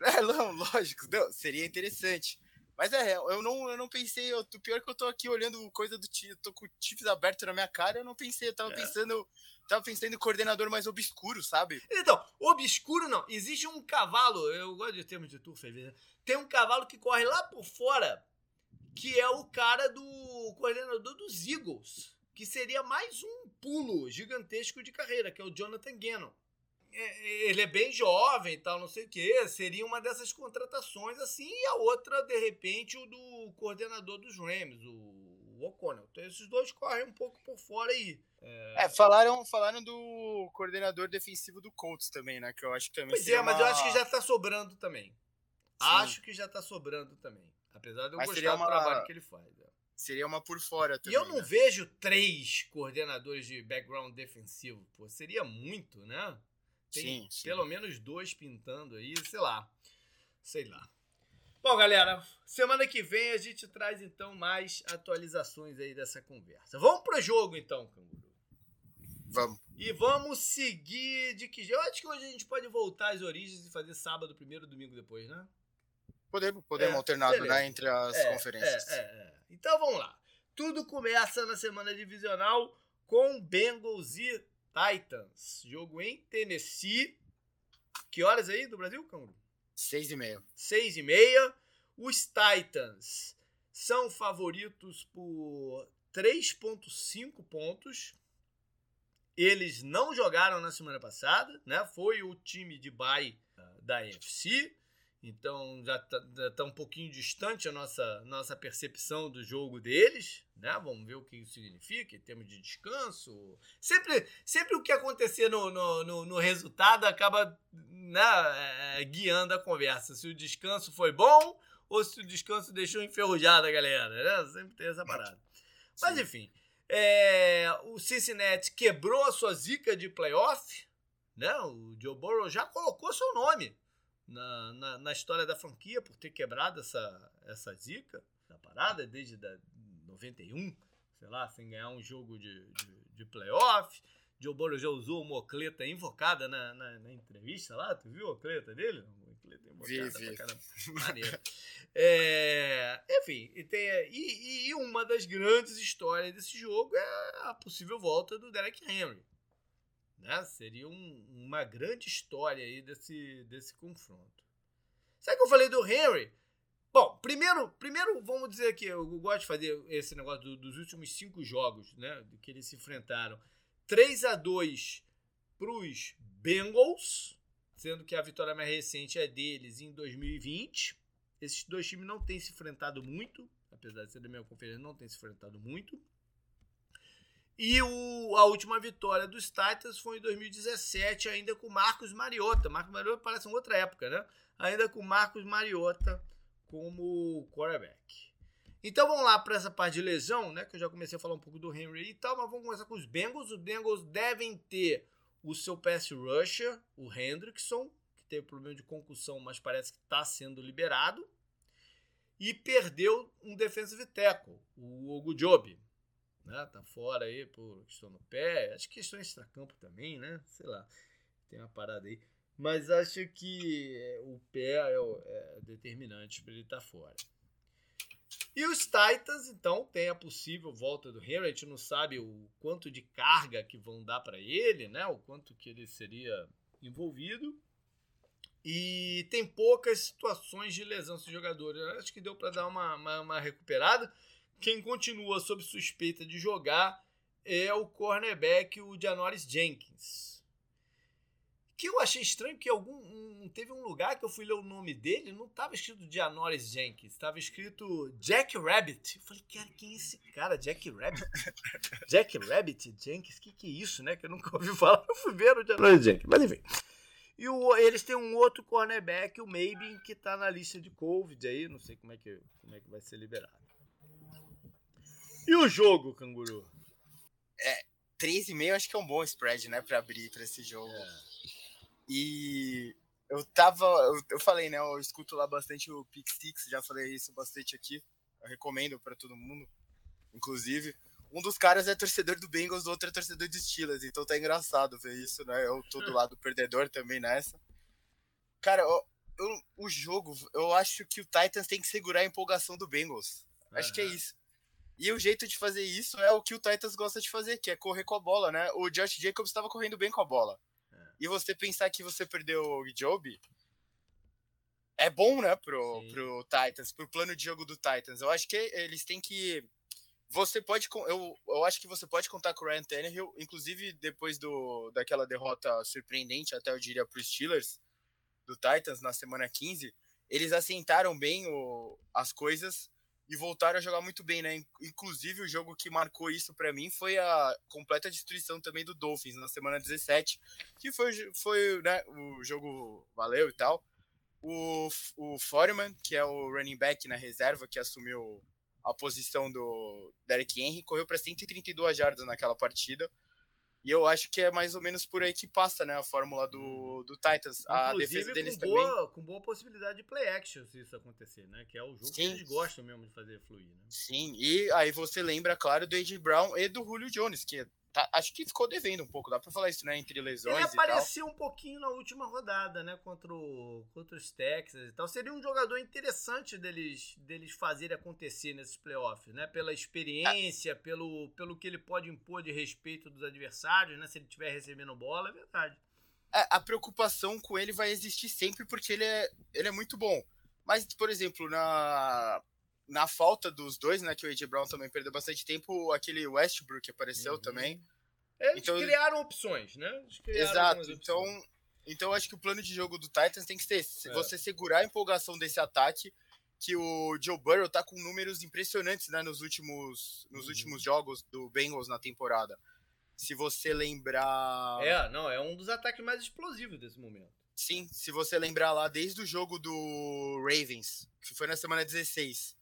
B: É, não, lógico, não, seria interessante. Mas é, eu não, eu não pensei, eu, o pior é que eu tô aqui olhando coisa do time, tô com o chips aberto na minha cara, eu não pensei, eu tava é. pensando, tava pensando em coordenador mais obscuro, sabe?
A: Então, obscuro não, existe um cavalo, eu gosto de termos de turfa, tem um cavalo que corre lá por fora, que é o cara do coordenador dos Eagles que seria mais um pulo gigantesco de carreira, que é o Jonathan Gannon. É, ele é bem jovem e tal, não sei o que. Seria uma dessas contratações assim, e a outra, de repente, o do coordenador dos Rams, o O'Connell. Então esses dois correm um pouco por fora aí.
B: É... é, falaram, falaram do coordenador defensivo do Colts também, né? Que eu acho que também
A: Pois é, mas uma... eu acho que já tá sobrando também. Sim. Acho que já tá sobrando também. Apesar de eu mas gostar uma... do trabalho que ele faz. É.
B: Seria uma por fora também.
A: E eu não né? vejo três coordenadores de background defensivo, pô. Seria muito, né? Tem sim, sim. pelo menos dois pintando aí, sei lá. Sei lá. Bom, galera, semana que vem a gente traz então mais atualizações aí dessa conversa. Vamos pro jogo então, Canguru.
B: Vamos.
A: E vamos seguir de que jeito? Eu acho que hoje a gente pode voltar às origens e fazer sábado primeiro, domingo depois, né?
B: Podemos, podemos é, alternado, né, entre as é, conferências.
A: É, é, é. Então vamos lá. Tudo começa na semana divisional com Bengals e Titans. Jogo em Tennessee. Que horas aí do Brasil, Canguru?
B: Seis e meia.
A: Seis e meia. Os Titans são favoritos por 3.5 pontos. Eles não jogaram na semana passada, né? Foi o time de bye da NFC. Então já está tá um pouquinho distante a nossa, nossa percepção do jogo deles. Né? Vamos ver o que isso significa em termos de descanso. Sempre, sempre o que acontecer no, no, no, no resultado acaba né, é, guiando a conversa. Se o descanso foi bom ou se o descanso deixou enferrujada a galera. Né? Sempre tem essa parada. Mas enfim, é, o Cincinnati quebrou a sua zica de playoff. Né? O Joe Burrow já colocou seu nome na, na, na, história da franquia por ter quebrado essa, essa zica da parada desde da 91, sei lá, sem ganhar um jogo de, de, de playoff. Joe Burrow já usou uma ocleta invocada na, na, na, entrevista lá, tu viu a ocleta dele? Ele tem vi, pra Maneiro. É, enfim, e, tem, e, e, uma das grandes histórias desse jogo é a possível volta do Derek Henry. Né? Seria um, uma grande história aí desse, desse confronto. Sabe que eu falei do Henry? Bom, primeiro, primeiro vamos dizer que eu gosto de fazer esse negócio do, dos últimos cinco jogos, né? Que eles se enfrentaram. 3 a 2 para os Bengals, sendo que a vitória mais recente é deles em 2020. Esses dois times não têm se enfrentado muito, apesar de ser da mesma conferência, não têm se enfrentado muito. E o, a última vitória dos Titans foi em 2017, ainda com Marcos Mariota. Marcos Mariota parece uma outra época, né? Ainda com Marcos Mariota como quarterback. Então vamos lá para essa parte de lesão, né? Que eu já comecei a falar um pouco do Henry e tal, mas vamos começar com os Bengals. Os Bengals devem ter o seu pass rusher, o Hendrickson, que teve problema de concussão, mas parece que está sendo liberado. E perdeu um defensive tackle, o Ogujobi. Né? Tá fora aí por questão no pé. Acho que questão extra-campo também, né? Sei lá. Tem uma parada aí. Mas acho que é, o pé é, é determinante para ele estar tá fora. E os Titans, então, tem a possível volta do Henry. A gente não sabe o quanto de carga que vão dar para ele, né? O quanto que ele seria envolvido. E tem poucas situações de lesão dos jogadores. Acho que deu para dar uma, uma, uma recuperada. Quem continua sob suspeita de jogar é o cornerback, o Janoris Jenkins que eu achei estranho que algum um, teve um lugar que eu fui ler o nome dele, não estava escrito Janoris Jenkins, estava escrito Jack Rabbit. Eu falei, cara, quem é esse cara? Jack Rabbit? Jack Rabbit Jenkins? Que que é isso, né? Que eu nunca ouvi falar. Eu fui ver o Janoris Jenkins, mas enfim. E o, eles têm um outro cornerback, o Maybe, que está na lista de Covid aí, não sei como é que, como é que vai ser liberado. E o jogo, canguru?
B: É, 3,5 acho que é um bom spread, né, para abrir para esse jogo. É. E eu tava. Eu, eu, falei, né? Eu escuto lá bastante o Pick Six, já falei isso bastante aqui. Eu recomendo para todo mundo, inclusive. Um dos caras é torcedor do Bengals, o outro é torcedor de Steelers, então tá engraçado ver isso, né? Eu tô do lado perdedor também nessa. Cara, eu, eu, o jogo, eu acho que o Titans tem que segurar a empolgação do Bengals. Acho uhum. que é isso. E o jeito de fazer isso é o que o Titans gosta de fazer, que é correr com a bola, né? O Josh Jacobs estava correndo bem com a bola e você pensar que você perdeu o Job, é bom, né, pro, pro Titans, pro plano de jogo do Titans. Eu acho que eles têm que. Você pode. Eu, eu acho que você pode contar com o Ryan Tannehill, inclusive depois do, daquela derrota surpreendente, até eu diria, pro Steelers, do Titans na semana 15. Eles assentaram bem o, as coisas e voltaram a jogar muito bem, né? Inclusive, o jogo que marcou isso para mim foi a completa destruição também do Dolphins na semana 17, que foi, foi né, o jogo valeu e tal. O, o Foreman, que é o running back na reserva, que assumiu a posição do Derek Henry, correu para 132 jardas naquela partida. E eu acho que é mais ou menos por aí que passa, né, a fórmula do, do Titans. Inclusive, a defesa deles
A: com boa, também. Com boa possibilidade de play action se isso acontecer, né? Que é o jogo Sim. que eles gostam mesmo de fazer fluir, né?
B: Sim, e aí você lembra, claro, do A.J. Brown e do Julio Jones, que Tá, acho que ficou devendo um pouco, dá pra falar isso, né? Entre lesões Ele
A: apareceu um pouquinho na última rodada, né? Contra, o, contra os Texas e tal. Seria um jogador interessante deles, deles fazerem acontecer nesses playoffs, né? Pela experiência, pelo, pelo que ele pode impor de respeito dos adversários, né? Se ele estiver recebendo bola, é verdade.
B: É, a preocupação com ele vai existir sempre porque ele é, ele é muito bom. Mas, por exemplo, na, na falta dos dois, né, que o A.J. Brown também perdeu bastante tempo, aquele Westbrook apareceu uhum. também.
A: Eles então, criaram opções, né?
B: Criaram exato. Então, então acho que o plano de jogo do Titans tem que ser é. você segurar a empolgação desse ataque, que o Joe Burrow tá com números impressionantes, né, nos últimos nos uhum. últimos jogos do Bengals na temporada. Se você lembrar
A: É, não, é um dos ataques mais explosivos desse momento.
B: Sim, se você lembrar lá desde o jogo do Ravens, que foi na semana 16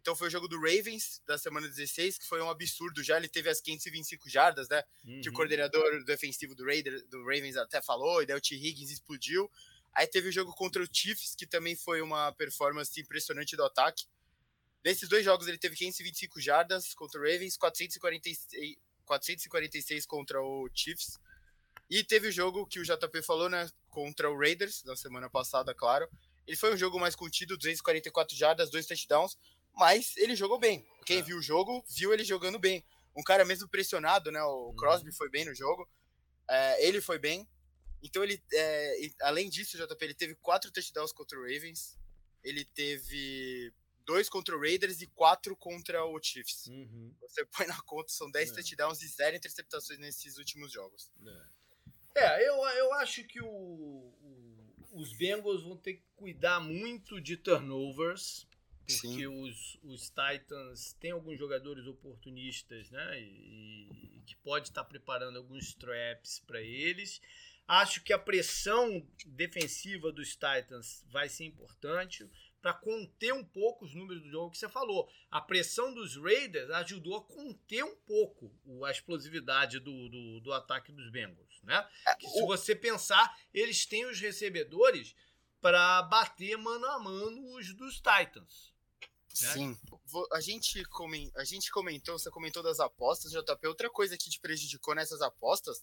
B: então foi o jogo do Ravens da semana 16, que foi um absurdo já. Ele teve as 525 jardas, né? Uhum. Que o uhum. coordenador defensivo do, Raider, do Ravens até falou, e daí o T. Higgins explodiu. Aí teve o jogo contra o Chiefs, que também foi uma performance impressionante do ataque. Nesses dois jogos ele teve 525 jardas contra o Ravens, 446, 446 contra o Chiefs. E teve o jogo que o JP falou, né? Contra o Raiders, na semana passada, claro Ele foi um jogo mais contido, 244 jardas, dois touchdowns, mas ele jogou bem. Quem é. viu o jogo, viu ele jogando bem. Um cara mesmo pressionado, né? O uhum. Crosby foi bem no jogo. É, ele foi bem. Então ele, é, além disso, JP, ele teve quatro touchdowns contra o Ravens. Ele teve dois contra o Raiders e quatro contra o Chiefs. Uhum. Você põe na conta, são 10 é. touchdowns e zero interceptações nesses últimos jogos.
A: É, é eu, eu acho que o, o, os Bengals vão ter que cuidar muito de turnovers, porque os, os Titans têm alguns jogadores oportunistas, né? E, e que pode estar preparando alguns traps para eles. Acho que a pressão defensiva dos Titans vai ser importante para conter um pouco os números do jogo que você falou. A pressão dos Raiders ajudou a conter um pouco a explosividade do, do, do ataque dos Bengals. Né? É, que, se você pensar, eles têm os recebedores para bater mano a mano os dos Titans.
B: Né? Sim. A gente, a gente comentou, você comentou das apostas, JP. Outra coisa que te prejudicou nessas apostas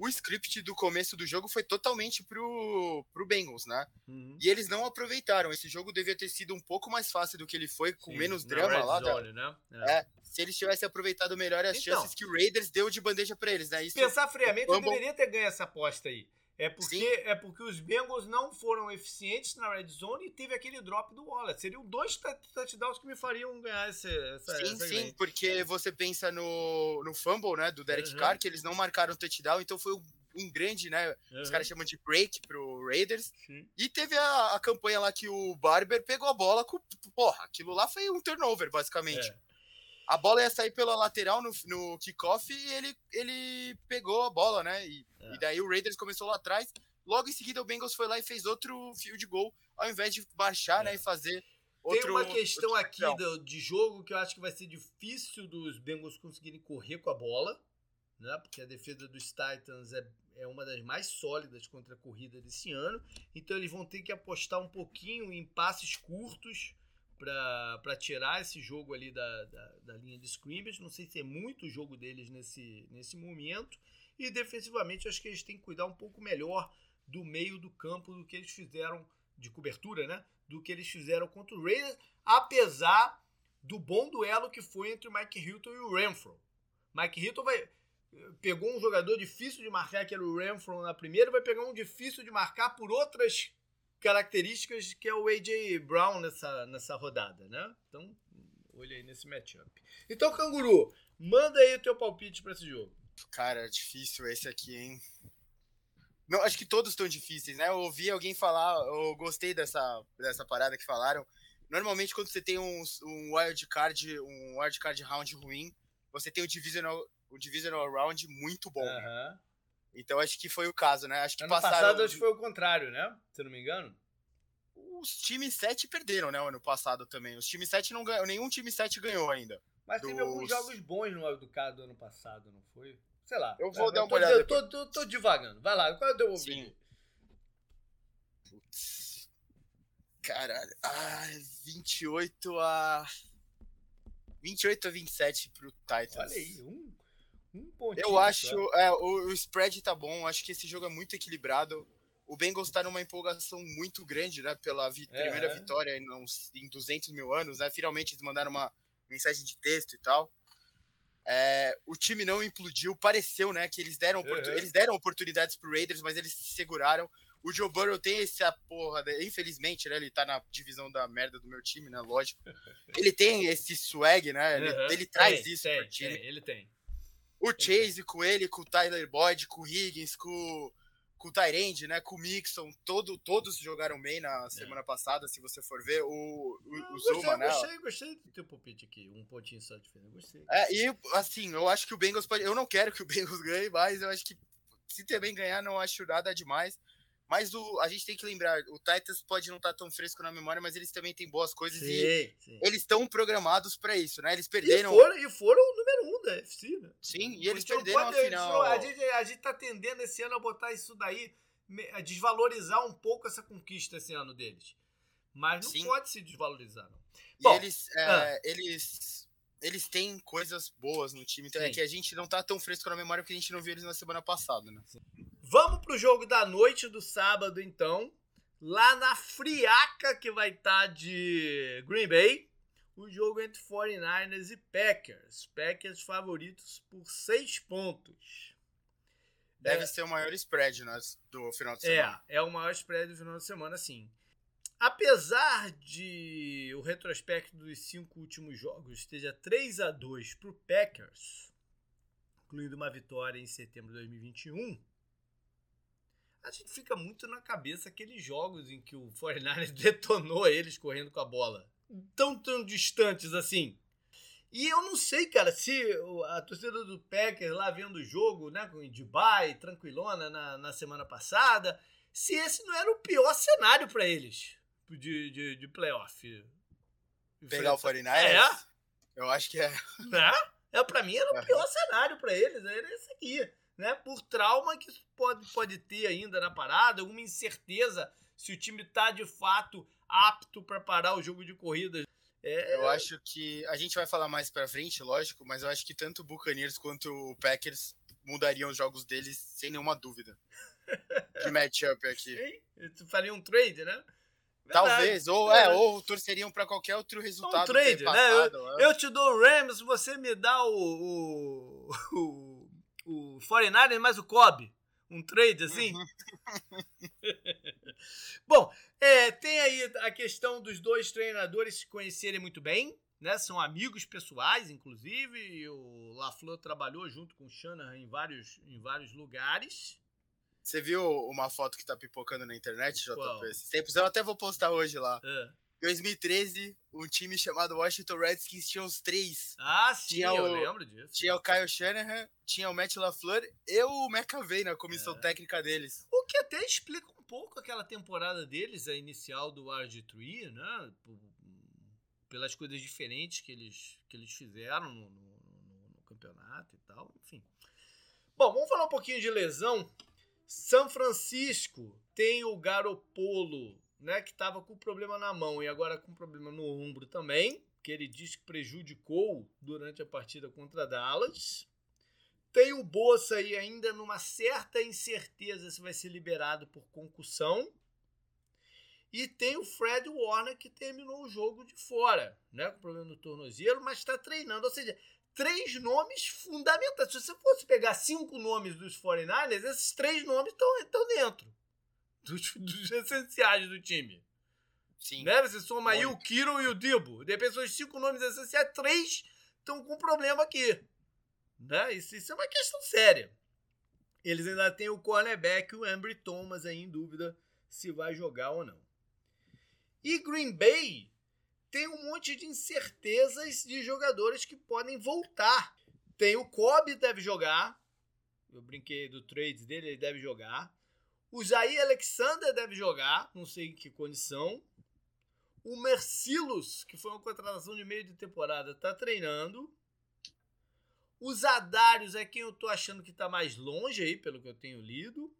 B: o script do começo do jogo foi totalmente pro, pro Bengals, né? Uhum. E eles não aproveitaram. Esse jogo devia ter sido um pouco mais fácil do que ele foi, com Sim, menos drama lá. Zone, né? é. é. se eles tivessem aproveitado melhor as então, chances que o Raiders deu de bandeja para eles, né?
A: Isso pensar friamente, eu deveria ter ganho essa aposta aí. É porque, é porque os Bengals não foram eficientes na red zone e teve aquele drop do Wallace. Seriam dois touchdowns que me fariam ganhar essa. essa
B: sim, essa sim, porque você pensa no, no fumble, né, do Derek uhum. Carr, que eles não marcaram touchdown, então foi um, um grande, né? Uhum. Os caras chamam de break pro Raiders. Sim. E teve a, a, campanha lá que o Barber pegou a bola com. Porra, aquilo lá foi um turnover, basicamente. É a bola ia sair pela lateral no, no kickoff e ele, ele pegou a bola, né? E, é. e, daí o Raiders começou lá atrás. Logo em seguida o Bengals foi lá e fez outro field goal, ao invés de baixar, né, é. né? E fazer outro.
A: Tem uma questão aqui do, de jogo que eu acho que vai ser difícil dos Bengals conseguirem correr com a bola, né? Porque a defesa dos Titans é, é uma das mais sólidas contra a corrida desse ano. Então eles vão ter que apostar um pouquinho em passes curtos para tirar esse jogo ali da, da, da, linha de scrimmage. Não sei se é muito o jogo deles nesse, nesse momento. E defensivamente, acho que eles têm que cuidar um pouco melhor do meio do campo do que eles fizeram de cobertura, né? Do que eles fizeram contra o Raiders, apesar do bom duelo que foi entre o Mike Hilton e o Renfro. Mike Hilton vai, pegou um jogador difícil de marcar, que era o Renfro na primeira, vai pegar um difícil de marcar por outras características que é o AJ Brown nessa, nessa rodada, né? Então, olha aí nesse matchup. Então, Canguru, manda aí o teu palpite para esse jogo.
B: Cara, difícil esse aqui, hein? Não, acho que todos estão difíceis, né? Eu ouvi alguém falar, eu gostei dessa, dessa parada que falaram. Normalmente, quando você tem um, um wild card, um wild card round ruim, você tem o divisional, o divisional round muito bom. Uhum. Então acho que foi o caso, né? Acho que
A: ano passaram... passado acho que foi o contrário, né? Se não me engano.
B: Os times 7 perderam, né? O ano passado também. Os times 7 não ganhou. Nenhum time 7 ganhou ainda.
A: Mas dos... teve alguns jogos bons no Wildcard do ano passado, não foi? Sei lá.
B: Eu vou dar uma olhada.
A: Eu tô, tô, tô, devagando. Vai lá, qual é o teu
B: Sim. Putz. Caralho. Ah, 28 a. 28 a 27 pro Titans.
A: Olha aí, um um pontinho.
B: Eu acho. É, o, o, spread tá bom. Acho que esse jogo é muito equilibrado. O Bengals tá numa empolgação muito grande, né? Pela vi é, primeira vitória em, em 200 mil anos, né? Finalmente eles mandaram uma mensagem de texto e tal. É, o time não implodiu, pareceu, né? Que eles deram, uhum. eles deram oportunidades pro Raiders, mas eles se seguraram. O Joe Burrow tem essa porra, infelizmente, né? Ele tá na divisão da merda do meu time, né? Lógico. Ele tem esse swag, né? Ele, uhum. ele traz tem, isso tem, pro time.
A: Tem, ele tem.
B: O Chase com ele, com o Tyler Boyd, com o Higgins, com, com o Tyrande, né? Com o Mixon, todo, todos jogaram bem na é. semana é. passada, se você for ver. O, o, o Zuma,
A: né? Gostei, gostei do teu palpite aqui. Um pontinho só de diferença. Gostei.
B: É, e assim, eu acho que o Bengals pode. Eu não quero que o Bengals ganhe, mas eu acho que se também ganhar, não acho nada demais. Mas o, a gente tem que lembrar, o Titans pode não estar tá tão fresco na memória, mas eles também têm boas coisas sim, e sim. eles estão programados para isso, né? Eles perderam.
A: E foram, e foram um da FC, né?
B: Sim, e eles perderam a final.
A: A gente, a gente tá tendendo esse ano a botar isso daí, a desvalorizar um pouco essa conquista esse ano deles. Mas não sim. pode se desvalorizar, não.
B: E Bom, eles, é, ah. eles eles têm coisas boas no time, então Sim. é que a gente não tá tão fresco na memória porque a gente não viu eles na semana passada, né?
A: Vamos pro jogo da noite do sábado, então. lá na friaca que vai estar tá de Green Bay, o jogo entre 49ers e Packers. Packers favoritos por 6 pontos.
B: Deve é, ser o maior spread né, do final de semana.
A: É, é o maior spread do final de semana, sim. Apesar de o retrospecto dos cinco últimos jogos esteja 3 a 2 para o Packers, incluindo uma vitória em setembro de 2021, a gente fica muito na cabeça aqueles jogos em que o 49ers detonou eles correndo com a bola. Tão, tão distantes assim. E eu não sei, cara, se a torcida do Packers lá vendo o jogo, né, com o Dubai, tranquilona na, na semana passada, se esse não era o pior cenário para eles de, de, de playoff.
B: Pegar o 49ers? É. Eu acho que é.
A: Né? É, pra mim era o pior cenário para eles, era esse aqui. Né? Por trauma que pode, pode ter ainda na parada, alguma incerteza se o time tá de fato apto para parar o jogo de corrida.
B: É... Eu acho que a gente vai falar mais para frente, lógico, mas eu acho que tanto o Buccaneers quanto o Packers mudariam os jogos deles sem nenhuma dúvida. de matchup aqui.
A: Tu faria um trade, né?
B: Talvez, ou, é, ou torceriam para qualquer outro resultado.
A: Um trade, né? Eu, é. eu, te dou o Rams, você me dá o, o, o, o 49 mais o Cobb. Um trade assim? Uhum. Bom, é, tem aí a questão dos dois treinadores se conhecerem muito bem, né? São amigos pessoais, inclusive. E o LaFleur trabalhou junto com o Shanahan em vários, em vários lugares.
B: Você viu uma foto que tá pipocando na internet, JP? Qual? Tempos eu até vou postar hoje lá. É. 2013, um time chamado Washington Redskins tinha os três.
A: Ah, sim, tinha eu o, lembro disso.
B: Tinha o Kyle Shanahan, tinha o Matt LaFleur e o McAvey na comissão é. técnica deles.
A: O que até explica um pouco aquela temporada deles, a inicial do RG3, né? Pelas coisas diferentes que eles, que eles fizeram no, no, no, no campeonato e tal, enfim. Bom, vamos falar um pouquinho de lesão. São Francisco tem o Garopolo, né, que estava com problema na mão e agora com problema no ombro também, que ele diz que prejudicou durante a partida contra Dallas. Tem o Bolsa aí ainda numa certa incerteza se vai ser liberado por concussão. E tem o Fred Warner que terminou o jogo de fora, né, com problema no tornozelo, mas está treinando. Ou seja, três nomes fundamentais. Se você fosse pegar cinco nomes dos 49ers, esses três nomes estão dentro dos, dos, essenciais do time. Sim. Né? Você soma aí o Kiro e o Dibo. De repente, os cinco nomes essenciais, três estão com problema aqui. Né? Isso, isso é uma questão séria. Eles ainda têm o cornerback, o Ambry Thomas, aí em dúvida se vai jogar ou não. E Green Bay tem um monte de incertezas de jogadores que podem voltar. Tem o Kobe deve jogar. Eu brinquei do trade dele, ele deve jogar. O Jair Alexander deve jogar, não sei em que condição. O Mercilus, que foi uma contratação de meio de temporada, está treinando. Os Adários é quem eu tô achando que está mais longe aí, pelo que eu tenho lido.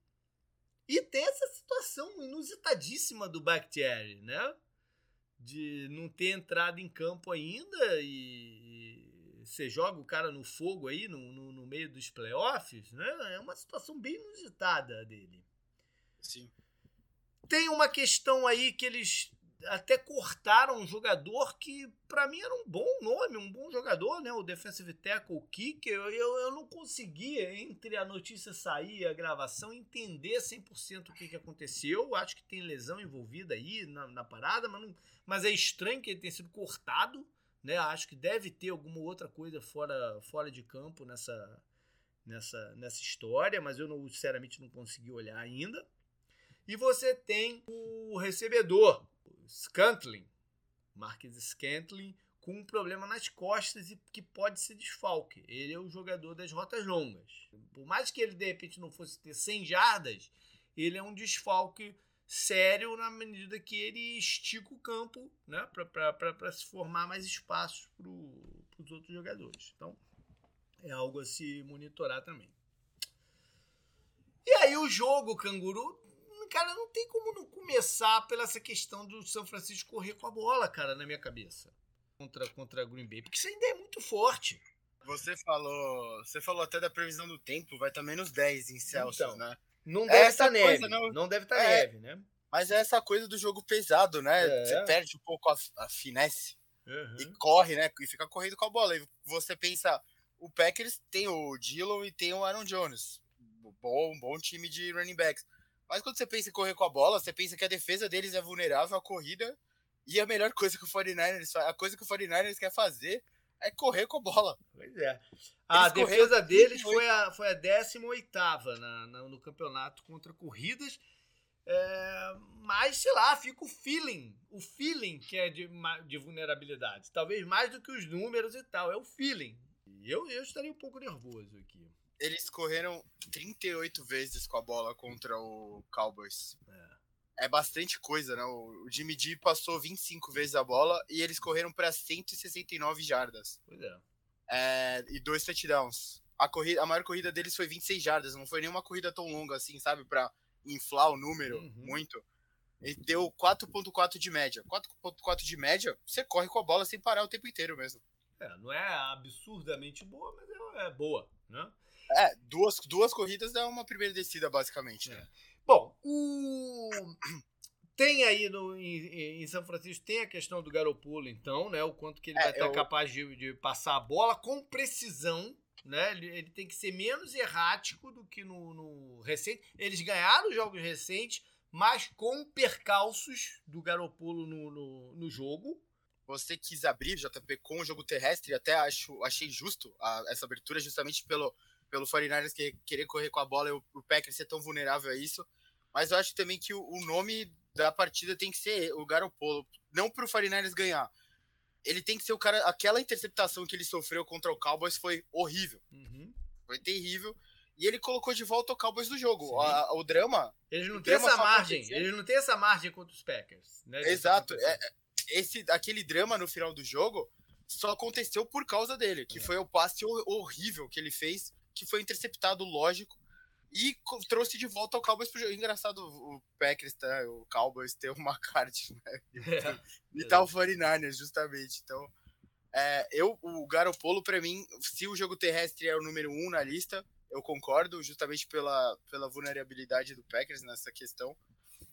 A: E tem essa situação inusitadíssima do Bakhtiari, né? de não ter entrado em campo ainda e, você joga o cara no fogo aí no, no, no, meio dos playoffs, né? É uma situação bem inusitada dele.
B: Sim.
A: Tem uma questão aí que eles até cortaram um jogador que para mim era um bom nome, um bom jogador, né? O defensive tackle, o kicker. Eu, eu, não conseguia, entre a notícia sair e a gravação, entender 100% o que, que aconteceu. Acho que tem lesão envolvida aí na, na parada, mas, não, mas é estranho que ele tenha sido cortado, né? Acho que deve ter alguma outra coisa fora, fora de campo nessa, nessa, nessa história, mas eu não, sinceramente não consegui olhar ainda. E você tem o recebedor, Scantling, Marques Scantling, com um problema nas costas e que pode ser desfalque. Ele é o jogador das rotas longas. Por mais que ele de repente não fosse ter 100 jardas, ele é um desfalque sério na medida que ele estica o campo né, para se formar mais espaço para os outros jogadores. Então, é algo a se monitorar também. E aí o jogo, Canguru, cara, não tem como não começar pela essa questão do São Francisco correr com a bola, cara, na minha cabeça. Contra, contra Green Bay. Porque isso ainda é muito forte.
B: Você falou. Você falou até da previsão do tempo, vai estar menos 10 em Celsius, então, né?
A: Não deve estar neve. Não... não... deve estar é, neve, né?
B: Mas é essa coisa do jogo pesado, né? É. Você perde um pouco a, a finesse uhum. e corre, né? E fica correndo com a bola. E você pensa, o Packers tem o Dillon e tem o Aaron Jones. Bom, bom time de running backs. Mas quando você pensa em correr com a bola, você pensa que a defesa deles é vulnerável à corrida. E a melhor coisa que o 49ers faz, a coisa que o 49ers quer fazer é correr com a bola.
A: Pois é. A Eles defesa deles foi a, foi a 18 na, na, no campeonato contra corridas. É, mas, sei lá, fica o feeling. O feeling que é de, de vulnerabilidade. Talvez mais do que os números e tal. É o feeling. Eu, eu estaria um pouco nervoso aqui.
B: Eles correram 38 vezes com a bola contra o Cowboys. É, é bastante coisa, né? O, Jimmy G passou 25 vezes a bola e eles correram para 169 jardas.
A: Pois é.
B: é. E dois touchdowns. A, corrida, a maior corrida deles foi 26 jardas. Não foi nenhuma corrida tão longa assim, sabe? Pra inflar o número uhum. muito. Ele deu 4.4 de média. 4.4 de média, você corre com a bola sem parar o tempo inteiro mesmo.
A: É, não é absurdamente boa, mas é, é boa, né?
B: É, duas, duas corridas dá uma primeira descida, basicamente. Né? É.
A: Bom, o... tem aí no, em, em, São Francisco tem a questão do Garopulo, então, né? O quanto que ele é, vai estar eu... capaz de, de, passar a bola com precisão. Né? Ele, ele tem que ser menos errático do que no, no recente. Eles ganharam os jogos recentes, mas com percalços do Garopulo no, no, no jogo
B: você quis abrir, JP, com o jogo terrestre, até acho, achei justo a, essa abertura, justamente pelo, pelo 49ers que, querer correr com a bola e o, o Packers ser tão vulnerável a isso. Mas eu acho também que o, o nome da partida tem que ser o Garopolo. Não para o 49ers ganhar. Ele tem que ser o cara. Aquela interceptação que ele sofreu contra o Cowboys foi horrível. Uhum. Foi terrível. E ele colocou de volta o Cowboys do jogo. A, o drama.
A: Eles não têm essa margem. Eles não têm essa margem contra os Packers. Né?
B: Exato. É, esse, aquele drama no final do jogo só aconteceu por causa dele, que é. foi o passe horrível que ele fez, que foi interceptado, lógico, e trouxe de volta o Cowboys pro jogo. Engraçado o Packers, tá? o Cowboys ter uma card, né? e tal 49ers, justamente. Então, é, eu, o Garopolo, para mim, se o jogo terrestre é o número um na lista, eu concordo, justamente pela, pela vulnerabilidade do Packers nessa questão.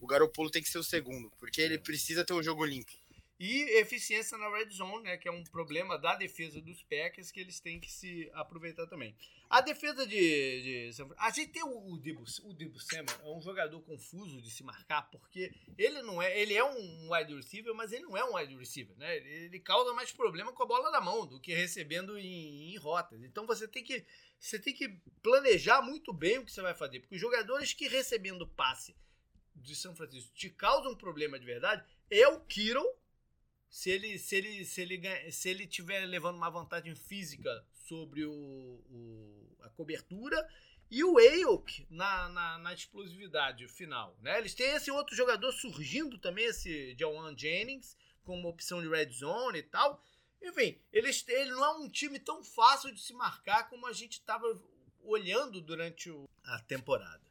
B: O Garopolo tem que ser o segundo, porque ele é. precisa ter um jogo limpo.
A: E eficiência na red zone, né, que é um problema da defesa dos Packers que eles têm que se aproveitar também. A defesa de, de a gente tem o, Debo, o Debo Samuel, é um jogador confuso de se marcar porque ele não é, ele é um wide receiver, mas ele não é um wide receiver, né? Ele, ele causa mais problema com a bola na mão do que recebendo em, em rotas. Então você tem que você tem que planejar muito bem o que você vai fazer, porque os jogadores que recebendo passe de São Francisco te causam um problema de verdade é o Kiro se ele se ele se ele se ele tiver levando uma vantagem física sobre o, o a cobertura e o Ayuk na, na, na, explosividade final, né? Eles têm esse outro jogador surgindo também, esse Jawan Jennings, como opção de red zone e tal. Enfim, eles, ele não é um time tão fácil de se marcar como a gente estava olhando durante o, a temporada.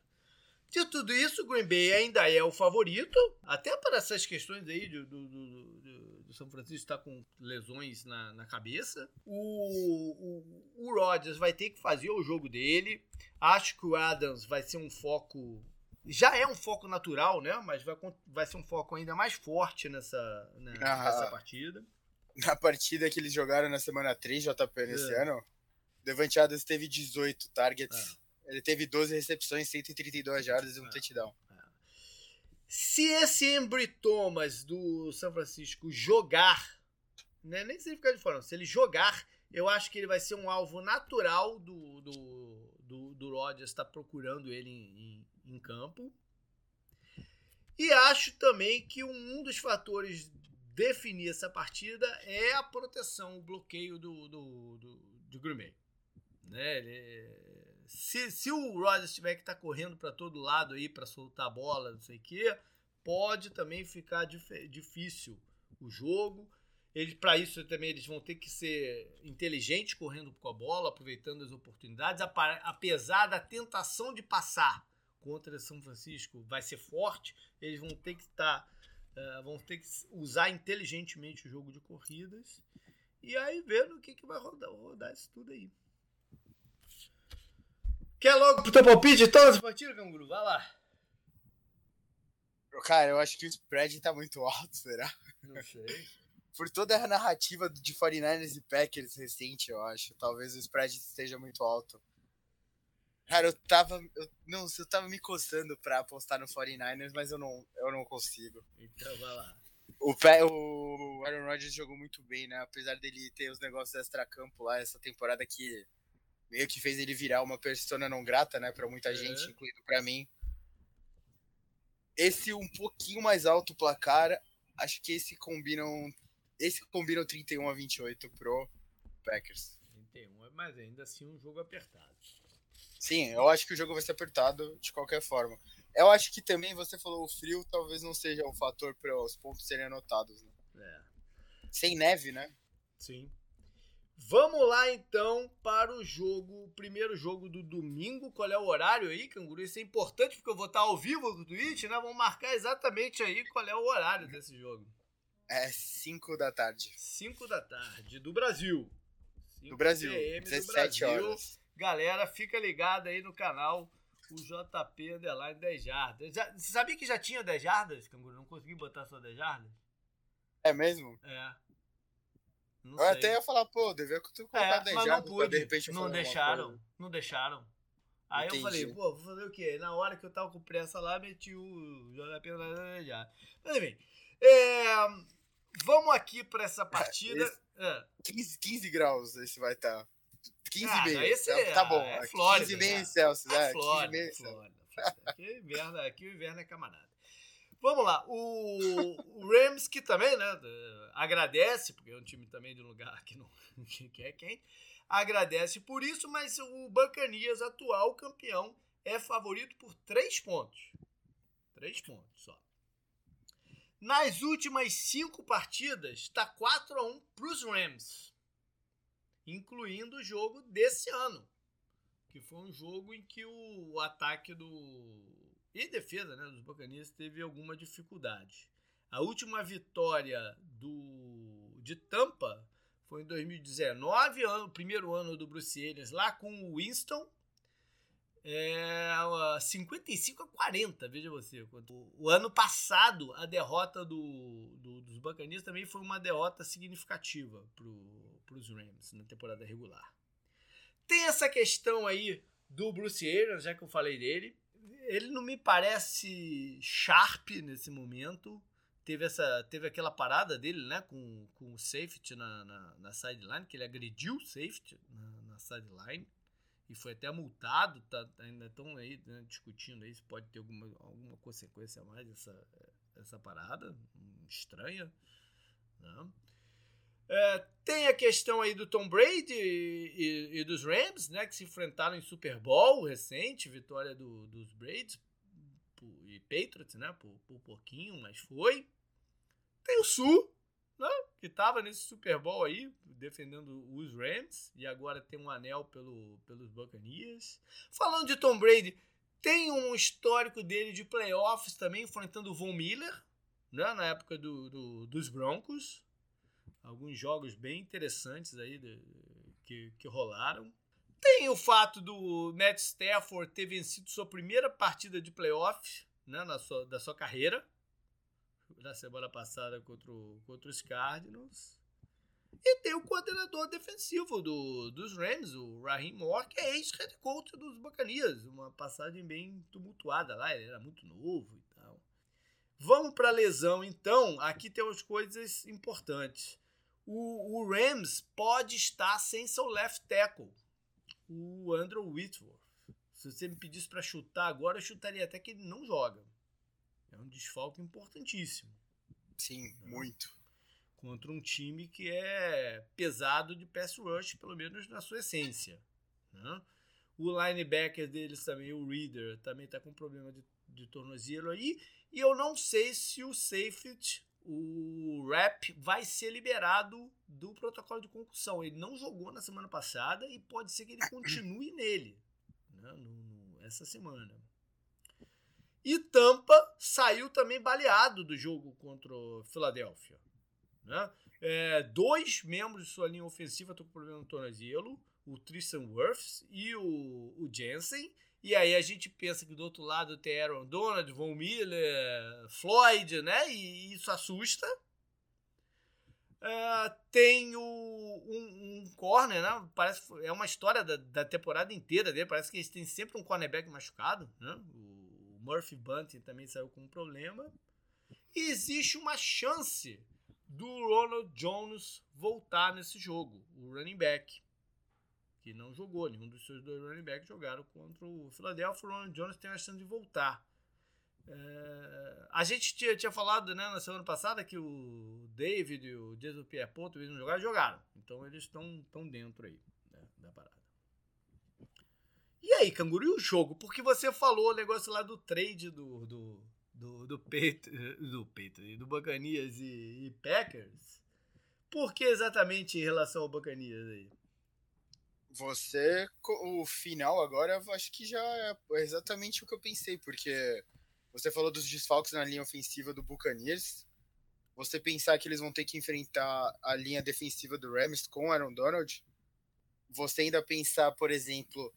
A: De tudo isso, o Green Bay ainda é o favorito, até para essas questões aí do, do, do São Francisco estar tá com lesões na, na cabeça. O, o, o Rodgers vai ter que fazer o jogo dele. Acho que o Adams vai ser um foco. Já é um foco natural, né? Mas vai, vai ser um foco ainda mais forte nessa, né, nessa partida.
B: Na partida que eles jogaram na semana 3, JP, nesse é. ano, Devante Adams teve 18 targets. É ele teve 12 recepções, 132 jardas e um é, touchdown. É.
A: Se esse Embry Thomas do São Francisco jogar, né, nem se ele ficar de fora, se ele jogar, eu acho que ele vai ser um alvo natural do, do, do, do Rodgers estar tá procurando ele em, em, em, campo. E acho também que um dos fatores definir essa partida é a proteção, o bloqueio do, do, do, do Bay. Né? Ele, se, se o Rodgers tiver que estar tá correndo para todo lado aí para soltar a bola, não sei o quê, pode também ficar dif difícil o jogo. Para isso também eles vão ter que ser inteligentes correndo com a bola, aproveitando as oportunidades, apesar da tentação de passar contra São Francisco vai ser forte, eles vão ter que estar tá, uh, vão ter que usar inteligentemente o jogo de corridas e aí vendo o que, que vai rodar, rodar isso tudo aí. Quer logo pro teu palpite de todas as partidas, Canguru? Vai lá.
B: Cara, eu acho que o spread tá muito alto, será?
A: Não sei.
B: Por toda a narrativa de 49ers e Packers recente, eu acho. Talvez o spread esteja muito alto. Cara, eu tava. Eu, não, eu tava me coçando pra apostar no 49ers, mas eu não, eu não consigo.
A: Então vai lá.
B: O, o Aaron Rodgers jogou muito bem, né? Apesar dele ter os negócios extra-campo lá, essa temporada que meio que fez ele virar uma persona não grata, né? Pra muita é. gente, incluindo pra mim. Esse um pouquinho mais alto placar, acho que esse combinam. Esse combina o 31 a 28 pro Packers.
A: 31, mas ainda assim um jogo apertado.
B: Sim, eu acho que o jogo vai ser apertado de qualquer forma. Eu acho que também você falou o frio talvez não seja um fator para os pontos serem anotados. Né?
A: É.
B: Sem neve, né?
A: Sim. Vamos lá então para o jogo, o primeiro jogo do domingo. Qual é o horário aí, Canguru? Isso é importante porque eu vou estar ao vivo no Twitch, né? Vamos marcar exatamente aí qual é o horário desse jogo.
B: É 5 da tarde.
A: 5 da tarde, do Brasil.
B: Do Brasil, PM 17 do Brasil. horas.
A: Galera, fica ligado aí no canal o JP Underline 10 jardas. Já, você sabia que já tinha 10 jardas, Canguru? Não consegui botar só 10 jardas?
B: É mesmo?
A: É.
B: Não eu sei. até ia falar, pô, devia colocar é, 10 jardas
A: não pude, de repente Não deixaram, não deixaram. Aí Entendi. eu falei, pô, vou fazer o quê? Na hora que eu tava com pressa lá, meti o JP 10 jardas. Mas enfim, é, vamos aqui pra essa partida. Esse,
B: é. 15, 15 graus esse vai estar. Tá. 15
A: ah,
B: meio.
A: Esse
B: é,
A: tá bom. É Flórida,
B: 15 meio Celsius, é.
A: Flórida, 15 meio Flórida, Flórida. Aqui, o inverno, aqui o inverno é camarada. Vamos lá, o, o Rams que também, né, agradece, porque é um time também de um lugar que não que é quem, agradece por isso, mas o Bacanias, atual campeão, é favorito por três pontos. Três pontos só. Nas últimas cinco partidas, está 4 a 1 para os Rams incluindo o jogo desse ano, que foi um jogo em que o ataque do e defesa né, dos Buccaneers teve alguma dificuldade. A última vitória do de Tampa foi em 2019, ano, primeiro ano do Bruce Arians, lá com o Winston. É, 55 a 40, veja você. O ano passado, a derrota do, do dos Buccaneers também foi uma derrota significativa para os Rams na temporada regular. Tem essa questão aí do Bruce Arians, já que eu falei dele. Ele não me parece sharp nesse momento. Teve, essa, teve aquela parada dele né, com, com o safety na, na, na sideline, que ele agrediu o safety na, na sideline e foi até multado. Tá, ainda estão aí né, discutindo aí se pode ter alguma, alguma consequência a mais essa, essa parada estranha. Né? É, tem a questão aí do Tom Brady e, e, e, dos Rams, né, que se enfrentaram em Super Bowl recente, vitória do, dos Braids e Patriots, né, por, por pouquinho, mas foi. Tem o Sul, né, que estava nesse Super Bowl aí, defendendo os Rams, e agora tem um anel pelo, pelos Buccaneers. Falando de Tom Brady, tem um histórico dele de playoffs também, enfrentando o Von Miller, né, na época do, do dos Broncos alguns jogos bem interessantes aí de, que, que rolaram. Tem o fato do Matt Stafford ter vencido sua primeira partida de playoff né, na sua, da sua carreira, na semana passada contra, o, contra os Cardinals. E tem o coordenador defensivo do, dos Rams, o Raheem Moore, que é ex-head coach dos Bacanias. Uma passagem bem tumultuada lá, ele era muito novo e tal. Vamos para a lesão, então. Aqui temos coisas importantes o, o Rams pode estar sem seu left tackle, o Andrew Whitworth. Se você me pedisse para chutar agora, eu chutaria até que ele não joga. É um desfalque importantíssimo.
B: Sim, né? muito.
A: Contra um time que é pesado de pass rush, pelo menos na sua essência. Né? O linebacker deles também, o Reader, também está com problema de, de tornozelo aí. E eu não sei se o safety o Rap vai ser liberado do protocolo de concussão. Ele não jogou na semana passada e pode ser que ele continue nele né, no, no, essa semana. E Tampa saiu também baleado do jogo contra o Philadelphia. Né? É, dois membros de sua linha ofensiva estão com problema no tornozelo, o Tristan Wirfs e o, o Jensen, E aí a gente pensa que do outro lado tem Aaron Donald, Von Miller, Floyd, né? E isso assusta. Uh, tem o, um, um, corner, né? Parece é uma história da, da, temporada inteira dele. Parece que eles têm sempre um cornerback machucado, né? O Murphy Bunting também saiu com um problema. E existe uma chance do Ronald Jones voltar nesse jogo, o running back que não jogou. Nenhum dos seus dois running backs jogaram contra o Philadelphia. O Ronald Jones tem a chance de voltar. É, a gente tinha, tinha falado né, na semana passada que o David e o Jason Pierre-Paul eles não jogaram, jogaram. Então eles estão tão dentro aí né, da parada. E aí, Canguru, e o jogo? Porque você falou o negócio lá do trade do, do, do, do, Peito, do, do Bacanias e, e Packers. Por que exatamente em relação ao Bacanias aí?
B: Você, o final agora, acho que já é exatamente o que eu pensei, porque você falou dos desfalques na linha ofensiva do Buccaneers. Você pensar que eles vão ter que enfrentar a linha defensiva do Rams com Aaron Donald. Você ainda pensar, por exemplo,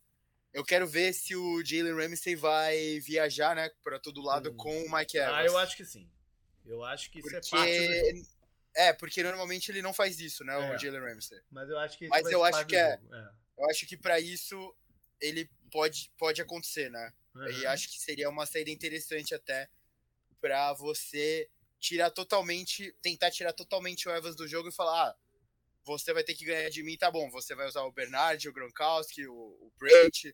B: eu quero ver se o Jalen Ramsey vai viajar, né, para todo lado hum. com o Mike Evans.
A: Ah, eu acho que sim. Eu acho que
B: porque...
A: isso é parte
B: do... É, porque normalmente ele não faz isso, né, é. o Jalen Ramsey.
A: Mas eu acho que
B: Mas eu acho que é, é, eu acho que para isso ele pode, pode acontecer, né? Uhum. E acho que seria uma saída interessante até para você tirar totalmente, tentar tirar totalmente o Evans do jogo e falar, ah, você vai ter que ganhar de mim, tá bom, você vai usar o Bernard, o Gronkowski, o, o Brett,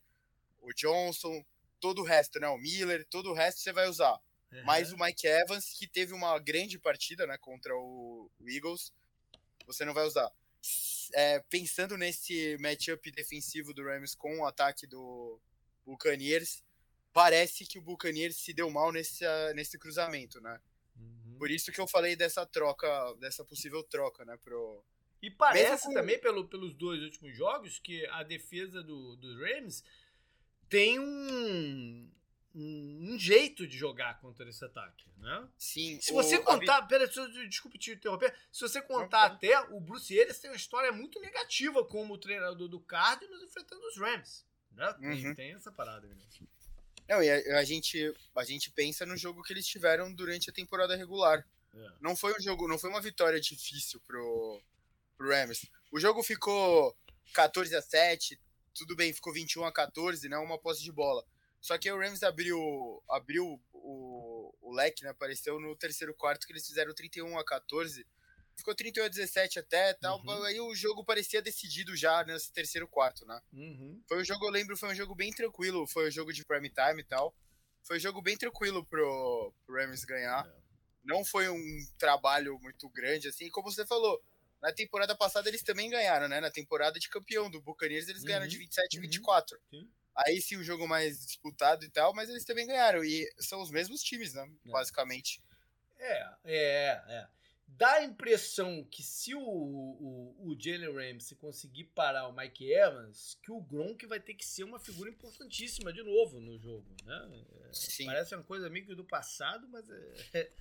B: o Johnson, todo o resto, né? O Miller, todo o resto você vai usar. Uhum. Mas o Mike Evans, que teve uma grande partida, né, contra o Eagles, você não vai usar é, pensando nesse matchup defensivo do Rams com o ataque do Buccaneers, parece que o Buccaneers se deu mal nesse, nesse cruzamento, né? Uhum. Por isso que eu falei dessa troca, dessa possível troca, né, pro...
A: E parece com... também, pelo, pelos dois últimos jogos, que a defesa do, do Rams tem um, um, jeito de jogar contra esse ataque, né?
B: Sim.
A: Se você contar, a... pera, desculpe te interromper, se você contar não, até, o Bruce Ellis tem uma história muito negativa como treinador do Cardinals enfrentando os Rams, né? Tem, uhum. tem essa parada, né?
B: Não, e a, a, gente, a gente pensa no jogo que eles tiveram durante a temporada regular. É. Não foi um jogo, não foi uma vitória difícil pro, pro Rams. O jogo ficou 14 a 7, tudo bem, ficou 21 a 14, né? Uma posse de bola. Só que o Rams abriu, abriu o, o leque, né? Apareceu no terceiro quarto que eles fizeram 31 a 14. Ficou 31 a 17 até tal. Uhum. Aí o jogo parecia decidido já nesse terceiro quarto, né? Uhum. Foi um jogo, eu lembro, foi um jogo bem tranquilo. Foi um jogo de prime time e tal. Foi um jogo bem tranquilo pro, pro Rams ganhar. É. Não foi um trabalho muito grande, assim. Como você falou, na temporada passada eles também ganharam, né? Na temporada de campeão do Buccaneers eles ganharam de 27 a 24. Uhum. Sim. Aí sim o jogo mais disputado e tal, mas eles também ganharam. E são os mesmos times, né? É. Basicamente.
A: É, é, é. Dá a impressão que se o, o, o Jalen Ramsey conseguir parar o Mike Evans, que o Gronk vai ter que ser uma figura importantíssima de novo no jogo, né? É, sim. Parece uma coisa meio que do passado, mas é,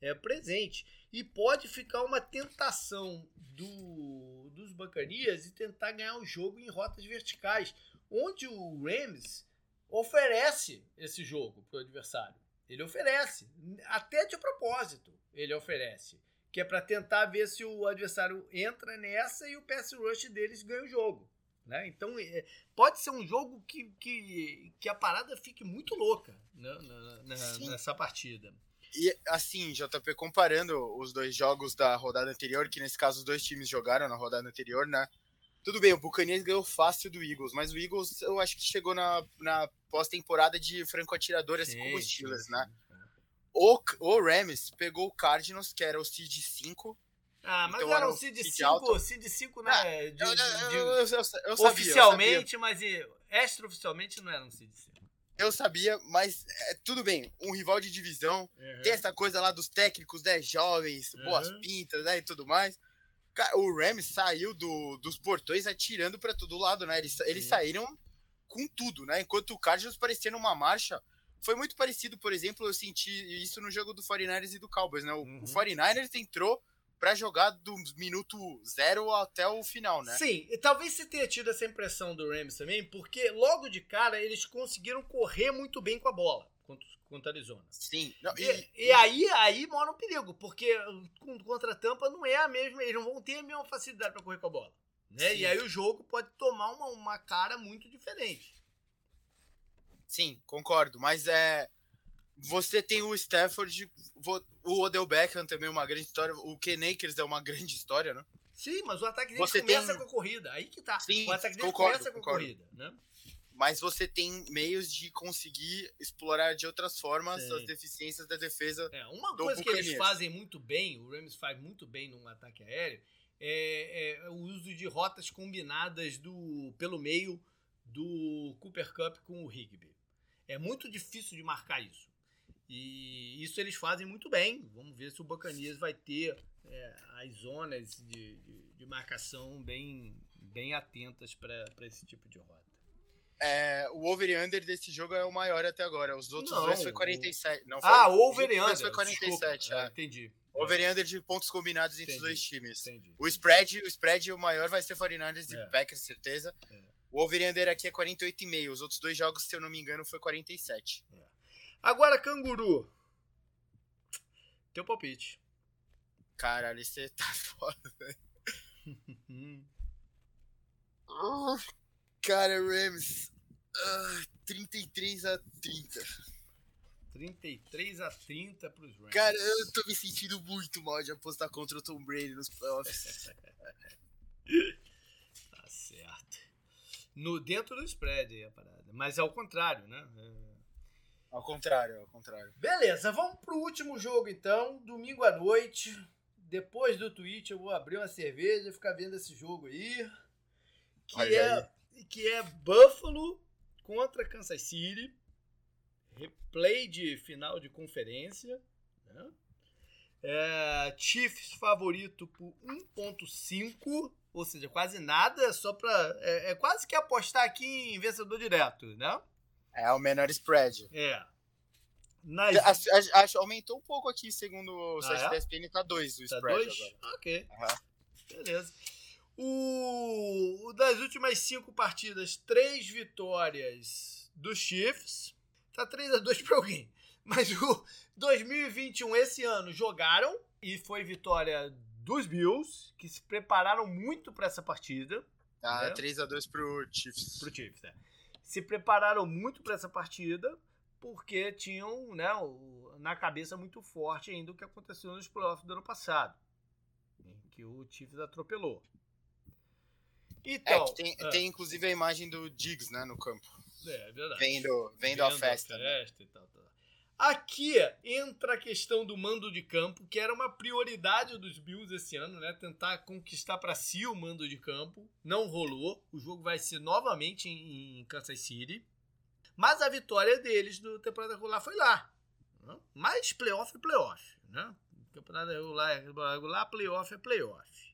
A: é presente. E pode ficar uma tentação do, dos Bacanias de tentar ganhar o jogo em rotas verticais onde o Rams oferece esse jogo para o adversário. Ele oferece, até de propósito, ele oferece, que é para tentar ver se o adversário entra nessa e o pass rush deles ganha o jogo. Né? Então, é, pode ser um jogo que, que, que a parada fique muito louca né? na, na, nessa partida.
B: E assim, JP, comparando os dois jogos da rodada anterior, que nesse caso os dois times jogaram na rodada anterior, né? Tudo bem, o Buccaneers ganhou fácil do Eagles, mas o Eagles eu acho que chegou na, na pós-temporada de franco-atirador, assim como os Steelers, né? O, o Rams pegou o Cardinals, que era o seed 5.
A: Ah, mas então era um seed 5, seed 5, né? Ah, de, eu, eu, eu, eu, oficialmente, mas extraoficialmente não era um seed 5.
B: Eu sabia, mas é, tudo bem. Um rival de divisão, uhum. tem essa coisa lá dos técnicos, né? Jovens, uhum. boas pintas, né? E tudo mais o Rams saiu do, dos portões atirando para todo lado, né? Eles, eles saíram com tudo, né? Enquanto o Cardinals parecia numa marcha. Foi muito parecido, por exemplo, eu senti isso no jogo do 49ers e do Cowboys, né? O, uhum. o 49ers entrou para jogar do minuto zero até o final, né?
A: Sim, e talvez você tenha tido essa impressão do Rams também, porque logo de cara eles conseguiram correr muito bem com a bola contra, contra a Arizona.
B: Sim.
A: Não, e, e, e, aí, aí mora um perigo, porque contra a Tampa não é a mesma, eles não vão ter a mesma facilidade para correr com a bola. Né? E aí o jogo pode tomar uma, uma cara muito diferente.
B: Sim, concordo, mas é você tem o Stafford, o Odell Beckham também é uma grande história, o Ken Akers é uma grande história, né?
A: Sim, mas o ataque dele você começa tem... com a corrida, aí que tá.
B: Sim,
A: o ataque
B: dele concordo, começa com a corrida, né? Mas você tem meios de conseguir explorar de outras formas Sim. as deficiências da defesa.
A: É, uma coisa que eles fazem muito bem, o Rams faz muito bem num ataque aéreo, é, é, o uso de rotas combinadas do pelo meio do Cooper Cup com o Higby. É muito difícil de marcar isso. E isso eles fazem muito bem. Vamos ver se o Bacanias vai ter é, as zonas de, de, de, marcação bem, bem atentas para esse tipo de rota.
B: É, o over e under desse jogo é o maior até agora. Os outros não, dois foi 47. Não
A: foi, ah, over e under.
B: foi 47. Desculpa,
A: é. entendi.
B: Over e under de pontos combinados entre entendi, os dois times. Entendi. O spread, o spread o maior vai ser 49ers e é. Packers, certeza. É. O over e under aqui é 48,5. Os outros dois jogos, se eu não me engano, foi 47. É.
A: Agora, canguru. Teu palpite.
B: Caralho, você tá foda, velho. cara, Rams. Uh, 33 a 30.
A: 33 a 30 pros Rams.
B: Cara, eu tô me sentindo muito mal de apostar contra o Tom Brady nos playoffs.
A: tá certo. No, dentro do spread aí a parada. Mas é o contrário, né? É...
B: Ao contrário, ao contrário.
A: Beleza, vamos pro último jogo então, domingo à noite. Depois do tweet eu vou abrir uma cerveja e ficar vendo esse jogo aí. Que é aí. Que é Buffalo contra Kansas City. Replay de final de conferência. Né? É, Chiefs favorito por 1.5, ou seja, quase nada, só para é, é quase que apostar aqui em vencedor direto, né?
B: É o menor spread.
A: É.
B: Nas... A, a, a, aumentou um pouco aqui, segundo o ah, site é? da ESPN, tá 2 o tá spread dois? agora.
A: Ok. Uhum. Beleza. O, das últimas cinco partidas, três vitórias dos Chiefs. Tá 3 a 2 para alguém. Mas o 2021, esse ano, jogaram e foi vitória dos Bills, que se prepararam muito para essa partida.
B: Ah, né? 3 a 2 pro Chiefs.
A: Pro Chiefs, é se prepararam muito para essa partida, porque tinham né, na cabeça muito forte ainda o que aconteceu nos playoffs do ano passado, em que o Chiefs atropelou.
B: Então, é, tem, é. tem inclusive a imagem do Diggs né, no campo.
A: É, é verdade.
B: Vendo, vendo, vendo a festa. A
A: né? festa né? e tal, tal. Aqui entra a questão do mando de campo, que era uma prioridade dos Bills esse ano, né? Tentar conquistar para si o mando de campo. Não rolou. O jogo vai ser novamente em Kansas City. Mas a vitória deles do temporada regular foi lá. Né? Mas playoff é playoff, né? Temporada regular é regular, playoff é playoff.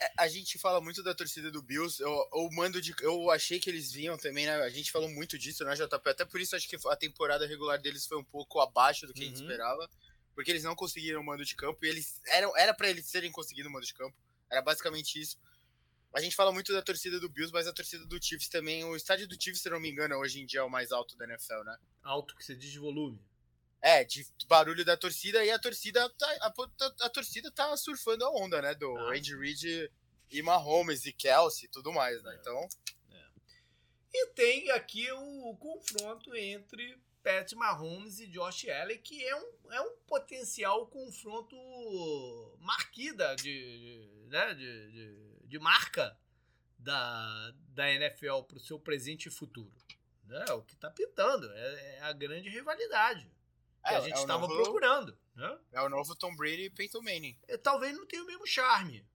B: É, a gente fala muito da torcida do Bills. Eu, eu mando de. Eu achei que eles vinham também, né? A gente falou muito disso, né, JP? Até por isso acho que a temporada regular deles foi um pouco abaixo do que uhum. a gente uhum. esperava. Porque eles não conseguiram o mando de campo. E eles. Eram, era para eles terem conseguido o mando de campo. Era basicamente isso. A gente fala muito da torcida do Bills, mas a torcida do Chiefs também. O estádio do Chiefs, se não me engano, hoje em dia é o mais alto da NFL, né?
A: Alto que você diz de volume.
B: É, de barulho da torcida e a torcida tá, a, a, a torcida tá surfando a onda, né? Do ah. Andy Reid e Mahomes e Kelsey e tudo mais, né? Então. É.
A: E tem aqui o, o, confronto entre Pat Mahomes e Josh Allen, que é um, é um potencial confronto marquida de, né, de, de, de marca da, da NFL para o seu presente e futuro. Né? É o que está pintando, é, é, a grande rivalidade que é, a gente estava é procurando. Né?
B: É o novo Tom Brady e Peyton Manning.
A: É, talvez não tenha o mesmo charme,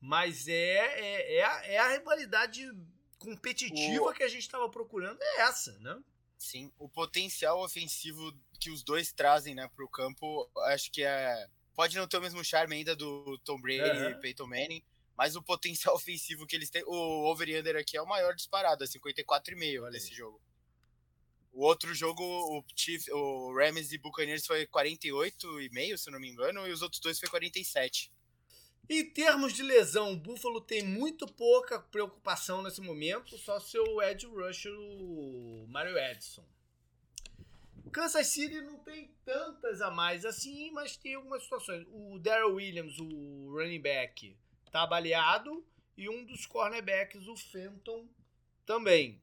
A: mas é, é, é, a, é a rivalidade competitiva o... que a gente estava procurando, é essa, né?
B: Sim, o potencial ofensivo que os dois trazem né, para o campo, acho que é. Pode não ter o mesmo charme ainda do Tom Brady uhum. e Peyton Manning, mas o potencial ofensivo que eles têm. O over-under aqui é o maior disparado, é 54,5 nesse jogo. O outro jogo, o Chief, o Rams e Buccaneers foi 48,5, se não me engano, e os outros dois foi 47.
A: Em termos de lesão, o Buffalo tem muito pouca preocupação nesse momento, só seu Ed Rusher, o Mario Edson. Kansas City não tem tantas a mais assim, mas tem algumas situações. O Daryl Williams, o running back, tá baleado e um dos cornerbacks, o Fenton, também.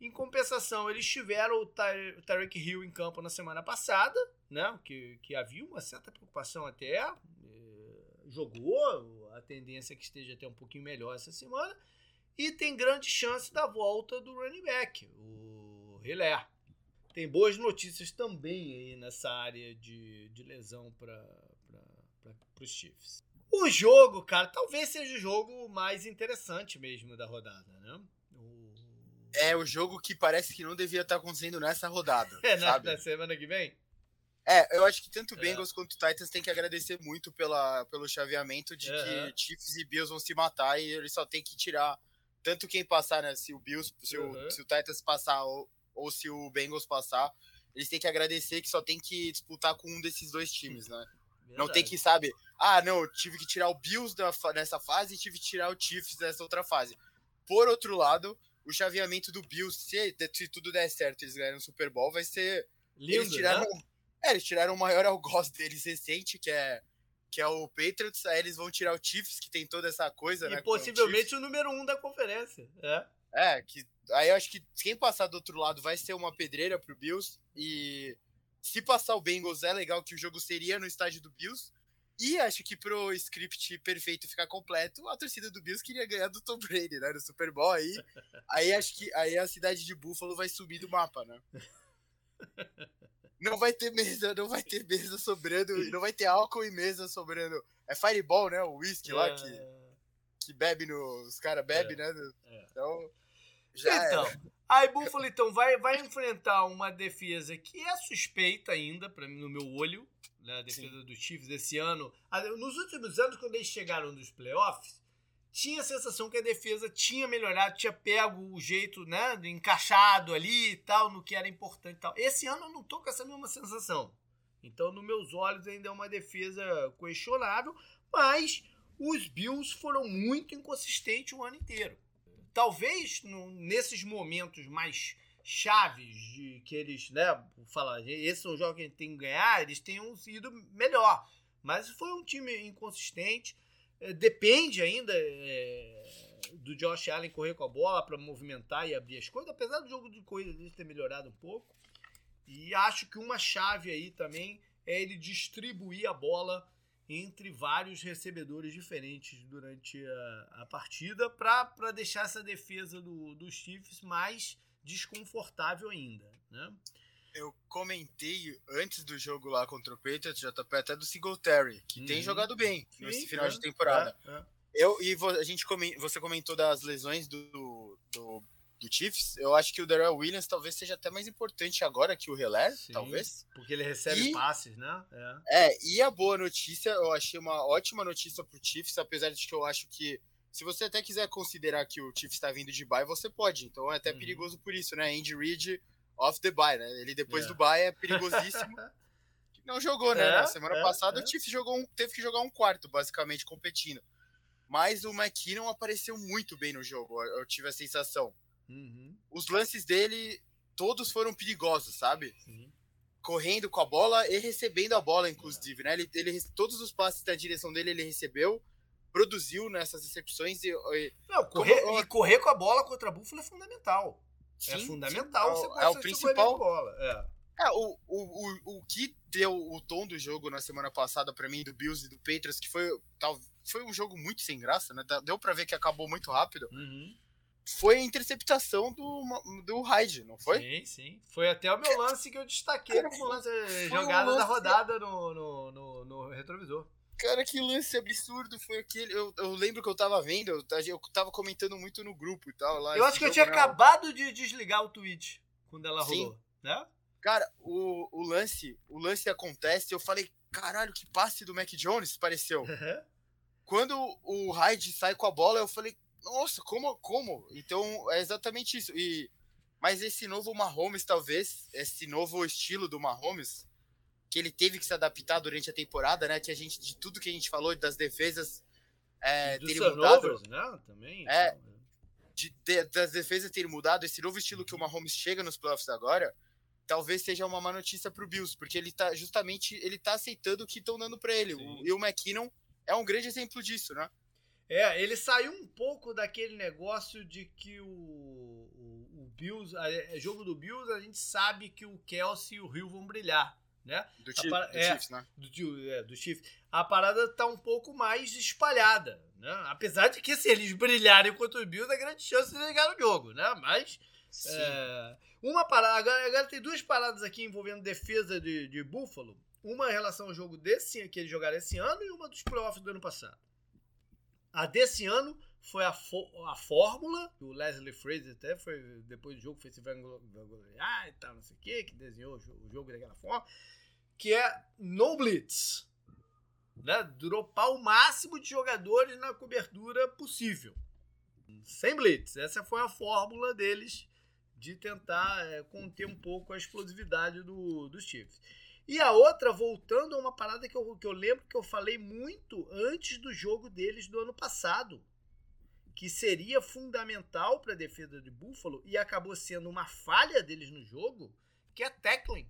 A: Em compensação, eles tiveram o Tarek Hill em campo na semana passada, né? Que, que havia uma certa preocupação até. É, jogou, a tendência é que esteja até um pouquinho melhor essa semana. E tem grande chance da volta do running back, o Hilaire. Tem boas notícias também aí nessa área de, de lesão para os Chiefs. O jogo, cara, talvez seja o jogo mais interessante mesmo da rodada, né?
B: É o jogo que parece que não devia estar acontecendo nessa rodada.
A: é, na, na, semana que vem?
B: É, eu acho que tanto o é. Bengals é. quanto o Titans tem que agradecer muito pela, pelo chaveamento de que Chiefs e Bills vão se matar e eles só tem que tirar tanto quem passar, né? Se o Bills, se, uhum. o, se o Titans passar ou, ou se o Bengals passar, eles têm que agradecer que só tem que disputar com um desses dois times, né? Verdade. Não tem que, sabe, ah, não, tive que tirar o Bills da, nessa fase e tive que tirar o Chiefs nessa outra fase. Por outro lado, o chaveamento do Bills, se, se tudo der certo eles ganharem o Super Bowl, vai ser.
A: Lindo,
B: eles tiraram,
A: né?
B: É, eles tiraram o maior algoz deles recente, que é, que é o Patriots, aí eles vão tirar o Chiefs, que tem toda essa coisa,
A: e
B: né?
A: possivelmente o, o, número um da conferência. É.
B: É, que aí eu acho que quem passar do outro lado vai ser uma pedreira pro Bills. E se passar o Bengals é legal que o jogo seria no estádio do Bills. E acho que pro script perfeito ficar completo, a torcida do Bills queria ganhar do Tom Brady, né? No Super Bowl aí. aí acho que aí a cidade de Buffalo vai subir do mapa, né? Não vai ter mesa, não vai ter mesa sobrando, não vai ter álcool e mesa sobrando. É Fireball, né? O whisky é... lá que, que bebe no. Os caras bebem, é. né? É. Então.
A: Já então, era. aí Buffalo então vai, vai enfrentar uma defesa que é suspeita ainda, para mim, no meu olho, né, a defesa Sim. dos Chiefs esse ano. Nos últimos anos, quando eles chegaram nos playoffs, tinha a sensação que a defesa tinha melhorado, tinha pego o jeito, né, encaixado ali e tal, no que era importante e tal. Esse ano eu não tô com essa mesma sensação. Então, nos meus olhos, ainda é uma defesa questionável, mas os Bills foram muito inconsistentes o ano inteiro. Talvez no, nesses momentos mais chaves de que eles, né, falar, esse é o jogo que a gente tem que ganhar, eles tenham sido melhor. Mas foi um time inconsistente. É, depende ainda é, do Josh Allen correr com a bola para movimentar e abrir as coisas, apesar do jogo de corrida dele ter melhorado um pouco. E acho que uma chave aí também é ele distribuir a bola entre vários recebedores diferentes durante a, a partida para deixar essa defesa do, dos Chiefs mais desconfortável ainda, né?
B: Eu comentei antes do jogo lá contra o Patriots, JP, até do Singletary, que uhum. tem jogado bem Sim, nesse final é, de temporada. É, é. Eu, e a gente você comentou das lesões do, do, do, Chiefs. Eu acho que o Darrell Williams talvez seja até mais importante agora que o Heller, talvez.
A: Porque ele recebe e, passes, né?
B: É. é, e a boa notícia, eu achei uma ótima notícia pro Chiefs, apesar de que eu acho que se você até quiser considerar que o Chiefs está vindo de bye, você pode. Então é até uhum. perigoso por isso, né? Andy Reid off the bye, né? Ele depois é. do bye é perigosíssimo. não jogou, né? É, Na semana é, passada o é. Chiefs jogou um, teve que jogar um quarto, basicamente, competindo. Mas o McKinnon apareceu muito bem no jogo, eu tive a sensação. Uhum. Os lances dele, todos foram perigosos, sabe? Sim. Correndo com a bola e recebendo a bola, inclusive, né? Ele, ele, todos os passes da direção dele ele recebeu produziu nessas recepções e.
A: Não, correr, como, e correr com a bola contra a Buffalo é fundamental. É sim, é fundamental
B: sim, é, é o principal. Bola. É. é o, o, o, o que deu o tom do jogo na semana passada para mim, do Bills e do Patriots, que foi, tal, foi um jogo muito sem graça, né? Deu para ver que acabou muito rápido. Uhum. Foi a interceptação do, do Hyde, não foi?
A: Sim, sim. Foi até o meu lance que eu destaquei como lance, jogada um lance... da rodada no, no, no, no retrovisor.
B: Cara, que lance absurdo foi aquele. Eu, eu lembro que eu tava vendo, eu, eu tava comentando muito no grupo e tal. Lá,
A: eu acho que eu tinha acabado de desligar o Twitch quando ela Sim. rolou, né?
B: Cara, o, o lance, o lance acontece, eu falei, caralho, que passe do Mac Jones pareceu. Uhum. Quando o Hyde sai com a bola, eu falei, nossa, como, como? Então é exatamente isso. E, mas esse novo Mahomes, talvez, esse novo estilo do Mahomes, que ele teve que se adaptar durante a temporada, né? Que a gente, de tudo que a gente falou das defesas, é,
A: terem mudado. Né? Também.
B: É, então, é. de, de, das defesas terem mudado, esse novo estilo que o Mahomes chega nos playoffs agora, talvez seja uma má notícia pro Bills, porque ele tá justamente ele tá aceitando o que estão dando para ele. O, e o McKinnon é um grande exemplo disso, né?
A: É, ele saiu um pouco daquele negócio de que o, o, o Bills, é, jogo do Bills, a gente sabe que o Kelsey e o Rio vão brilhar, né?
B: Do, Chief, do é, Chiefs, né?
A: Do, é, do Chiefs. A parada tá um pouco mais espalhada, né? Apesar de que se eles brilharem contra o Bills, é grande chance de ganharem o jogo, né? Mas... É, uma parada, agora, agora, tem duas paradas aqui envolvendo defesa de, de Buffalo. Uma em relação ao jogo desse, que eles jogaram esse ano, e uma dos playoffs do ano passado. A desse ano foi a, a fórmula, o Leslie Fraser até foi, depois do jogo, foi se vangloriar e tal, não sei o que, que desenhou o jogo daquela forma, que é no blitz. Né? Dropar o máximo de jogadores na cobertura possível. Sem blitz. Essa foi a fórmula deles de tentar é, conter um pouco a explosividade do, dos Chiefs. E a outra, voltando a uma parada que eu, que eu lembro que eu falei muito antes do jogo deles do ano passado, que seria fundamental para a defesa de Buffalo e acabou sendo uma falha deles no jogo, que é tackling.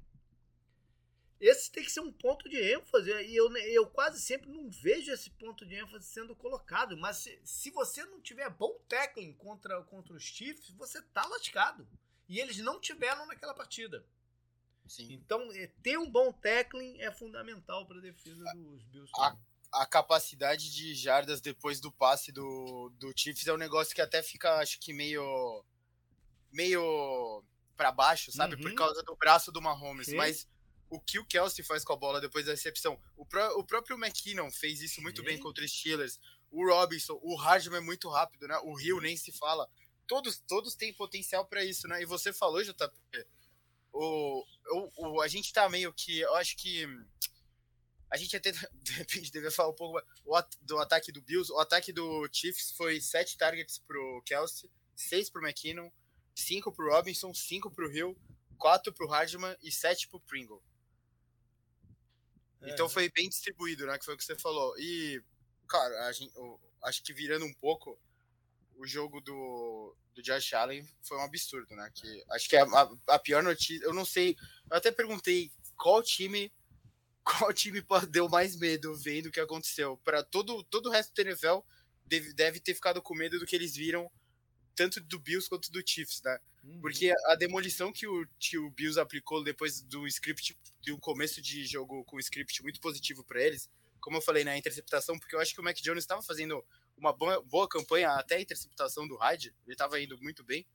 A: Esse tem que ser um ponto de ênfase e eu, eu quase sempre não vejo esse ponto de ênfase sendo colocado. Mas se, se você não tiver bom tackling contra, contra os Chiefs, você tá lascado. E eles não tiveram naquela partida. Sim. Então, é, ter um bom tackling é fundamental para a defesa dos Bills.
B: A, a, capacidade de jardas depois do passe do, do Chiefs é um negócio que até fica, acho que meio meio para baixo, sabe? Uhum. Por causa do braço do Mahomes. Sim. Mas o que o Kelsey faz com a bola depois da recepção, o, pró o próprio McKinnon fez isso muito Sim. bem contra os Steelers. O Robinson, o Hardman é muito rápido, né? O Rio nem se fala. Todos, todos têm potencial para isso, né? E você falou, JP, o, o, o, a gente tá meio que. Eu acho que. A gente até, de repente, falar um pouco do ataque do Bills. O ataque do Chiefs foi sete targets pro Kelsey, seis pro McKinnon, cinco pro Robinson, cinco pro Hill, quatro pro Hardman e sete pro Pringle. É. Então foi bem distribuído, né? Que foi o que você falou. E, cara, a gente, eu, acho que virando um pouco, o jogo do, do Josh Allen foi um absurdo, né? Que acho que é a, a, pior notícia. Eu não sei. Eu até perguntei qual time. Qual time deu mais medo vendo o que aconteceu? Para todo, todo o resto do NFL deve, deve ter ficado com medo do que eles viram, tanto do Bills quanto do Chiefs, né? Uhum. Porque a demolição que o, que o Bills aplicou depois do script, do começo de jogo com o script muito positivo para eles, como eu falei na interceptação, porque eu acho que o Mac Jones estava fazendo uma boa, boa campanha até a interceptação do Hyde, ele estava indo muito bem.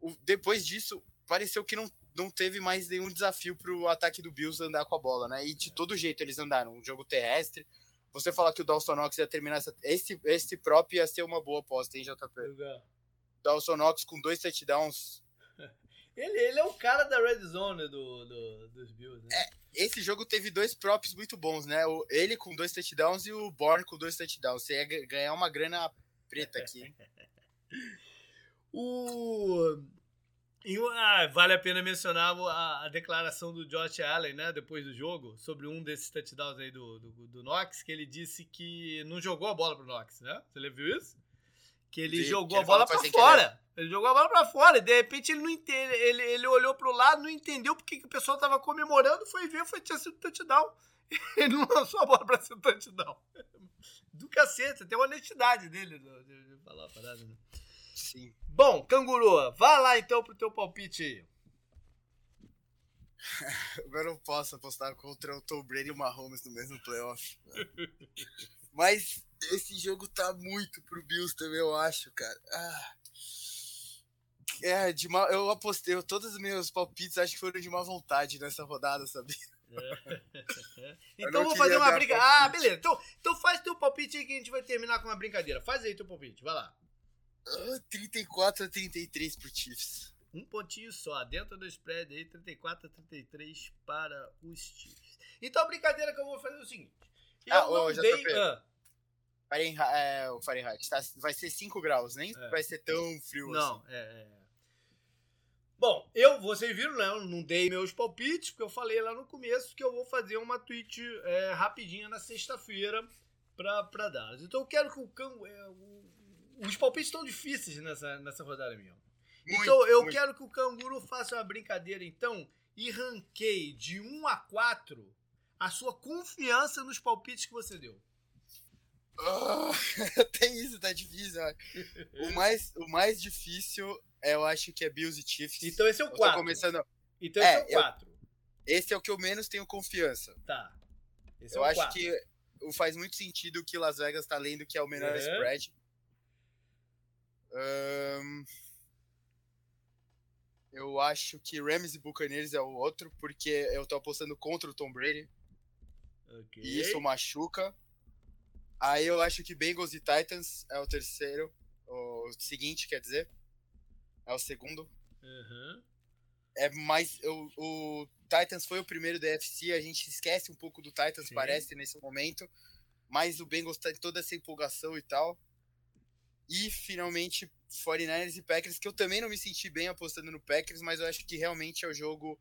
B: O, depois disso, pareceu que não, não teve mais nenhum desafio para o ataque do Bills andar com a bola, né? E de todo jeito eles andaram, um jogo terrestre. Você falar que o Dawson Knox ia terminar essa, esse, esse próprio ia ser uma boa aposta, hein, JP? Legal. Dawson Knox com dois touchdowns.
A: ele, ele é o cara da red zone do, do dos Bills, né?
B: É, esse jogo teve dois props muito bons, né? O, ele com dois touchdowns e o Born com dois touchdowns. Você ia ganhar uma grana preta aqui.
A: o... E, ah, vale a pena mencionar a, a, declaração do Josh Allen, né, depois do jogo, sobre um desses touchdowns aí do, do, do Knox, que ele disse que não jogou a bola pro Knox, né? Você viu isso? Que ele Sim, jogou que a bola para fora. Ele jogou a bola para fora e de repente ele não entende, ele, ele olhou pro lado, não entendeu porque que o pessoal tava comemorando, foi ver, foi tinha sido touchdown. Ele não lançou a bola para ser touchdown. Do cacete, tem uma honestidade dele de, de falar a parada, né?
B: Sim.
A: Bom, canguru, vá lá então pro teu palpite aí.
B: Eu não posso apostar contra o Tom Brady e o Mahomes no mesmo playoff. Mas esse jogo tá muito pro Bills também, eu acho, cara. Ah. É, de mal, eu apostei, eu, todos os meus palpites acho que foram de má vontade nessa rodada, sabia?
A: É. então vou fazer uma brincadeira. Ah, beleza. Então, então faz teu palpite aí que a gente vai terminar com uma brincadeira. Faz aí teu palpite, vai lá.
B: 34 a 33 pro Chiefs.
A: Um pontinho só, dentro do spread aí, 34 a 33 para os Chiefs. Então a brincadeira que eu vou fazer é o seguinte. Eu ah, não dei. Ah,
B: Fahrenheit, é, o Fahrenheit, tá, vai ser 5 graus, nem é. vai ser tão frio
A: não, assim. Não, é, é. Bom, eu, vocês viram, né? Eu não dei meus palpites, porque eu falei lá no começo que eu vou fazer uma tweet é, rapidinha na sexta-feira para Dallas. Então eu quero que o. É, os palpites estão difíceis nessa, nessa rodada. Muito, então eu muito. quero que o Canguru faça uma brincadeira, então, e ranqueie de 1 a 4 a sua confiança nos palpites que você deu.
B: Oh, tem isso, tá difícil. o, mais, o mais difícil, eu acho que é Bills e Chiefs.
A: Então esse é o 4.
B: Começando...
A: Então esse é, é o 4. Eu...
B: Esse é o que eu menos tenho confiança.
A: Tá. Esse
B: eu é acho 4. que faz muito sentido que Las Vegas tá lendo que é o menor spread. Um, eu acho que Rams e Buccaneers é o outro, porque eu tô apostando contra o Tom Brady. Okay. E isso machuca. Aí eu acho que Bengals e Titans é o terceiro. O seguinte, quer dizer. É o segundo.
A: Uhum.
B: É mais. O, o Titans foi o primeiro da a gente esquece um pouco do Titans, Sim. parece, nesse momento. Mas o Bengals tá em toda essa empolgação e tal. E finalmente 49ers e Packers, que eu também não me senti bem apostando no Packers, mas eu acho que realmente é o jogo,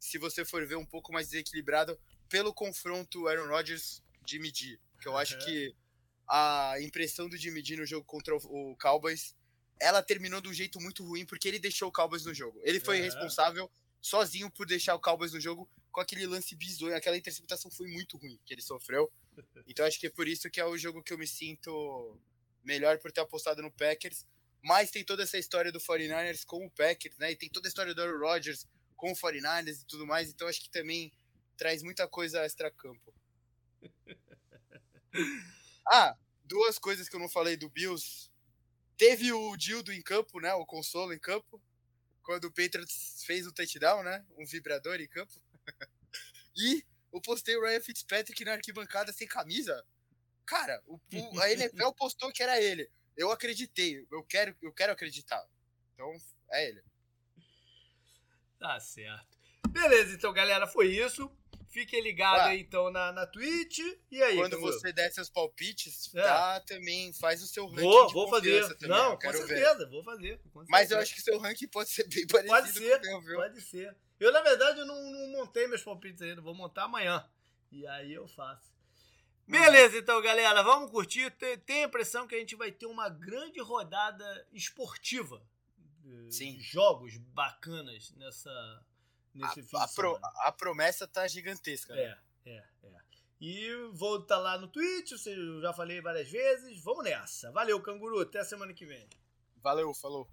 B: se você for ver, um pouco mais desequilibrado pelo confronto Aaron Rodgers de medir. Que eu acho que a impressão do Jimmy G no jogo contra o Cowboys, ela terminou de um jeito muito ruim porque ele deixou o Cowboys no jogo. Ele foi uhum. responsável sozinho por deixar o Cowboys no jogo com aquele lance bizonho, aquela interceptação foi muito ruim que ele sofreu. Então acho que é por isso que é o jogo que eu me sinto melhor por ter apostado no Packers. Mas tem toda essa história do 49ers com o Packers, né? E tem toda a história do Rodgers com o 49ers e tudo mais. Então acho que também traz muita coisa extra-campo. Ah, duas coisas que eu não falei do Bills. Teve o Dildo em campo, né? O consolo em campo quando o Patriots fez o touchdown, né? Um vibrador em campo. e eu postei o Ryan Fitzpatrick na arquibancada sem camisa. Cara, o, o, a NFL postou que era ele. Eu acreditei. Eu quero, eu quero acreditar. Então, é ele.
A: Tá certo. Beleza, então, galera, foi isso. Fiquem ligados aí, então, na, na Twitch. E aí,
B: Quando você der seus palpites, é. tá, também faz o seu ranking.
A: Vou, vou fazer. Também, Não, com certeza, ver. vou fazer.
B: Mas eu acho que seu ranking pode ser bem parecido
A: pode ser, com meu, viu? Pode ser. Eu, na verdade, eu não, não montei meus palpites ainda, vou montar amanhã. E aí eu faço. Beleza, então, galera, vamos curtir. Tem a impressão que a gente vai ter uma grande rodada esportiva.
B: Sim.
A: Jogos bacanas nessa, nesse a, fim
B: a, pro, a, promessa tá gigantesca.
A: Né? É, é, é. E vou estar tá lá no Twitch, eu já falei várias vezes. Vamos nessa. Valeu, canguru. Até a semana que vem.
B: Valeu, falou.